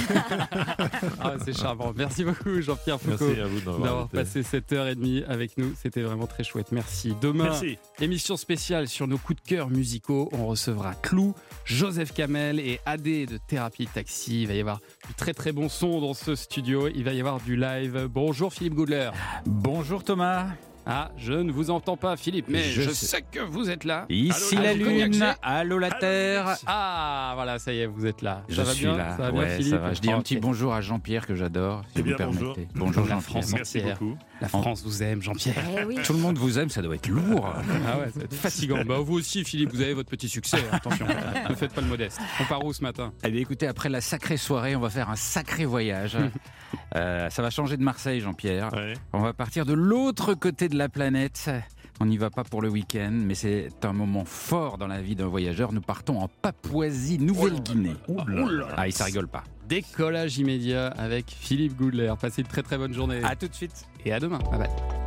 Ah, c'est charmant. Merci beaucoup, Jean-Pierre Foucault, Merci à vous de m'avoir d'avoir passé cette heure et demie avec nous. C'était vraiment très chouette. Merci. Demain, Merci. émission spéciale sur nos coups de cœur musicaux. On recevra Clou, Joseph Kamel et AD de Thérapie Taxi. Il va y avoir très très bon son dans ce studio. Il va y avoir du live. Bonjour Philippe Goudler. Bonjour Thomas. Ah, je ne vous entends pas Philippe, mais je, Je sais. sais. que vous êtes là. Ici Allô, la lune, allô la terre. Ah, voilà, ça y est, vous êtes là. Je ça va suis bien là. Ça va bien ouais, Philippe ça va. Je dis un petit bonjour à Jean-Pierre que j'adore, si Eh vous bien, permettez. bonjour. Jean-Pierre. France Merci entière. beaucoup. La France vous aime, Jean-Pierre. Eh oui. Tout le monde vous aime, ça doit être lourd. Ah ouais, ça va être fatigant. Bah, vous aussi, Philippe, vous avez votre petit succès. Attention, ne faites pas le modeste. On part où ce matin? Eh bien, écoutez, après la sacrée soirée, on va faire un sacré voyage. Euh, ça va changer de Marseille, Jean-Pierre. Ouais. On va partir de l'autre côté de la planète. On n'y va pas pour le week-end, mais c'est un moment fort dans la vie d'un voyageur. Nous partons en Papouasie-Nouvelle-Guinée. Ah, il ça rigole pas. Décollage immédiat avec Philippe Goudler. Passez une très très bonne journée. À tout de suite. Et à demain. Bye bye.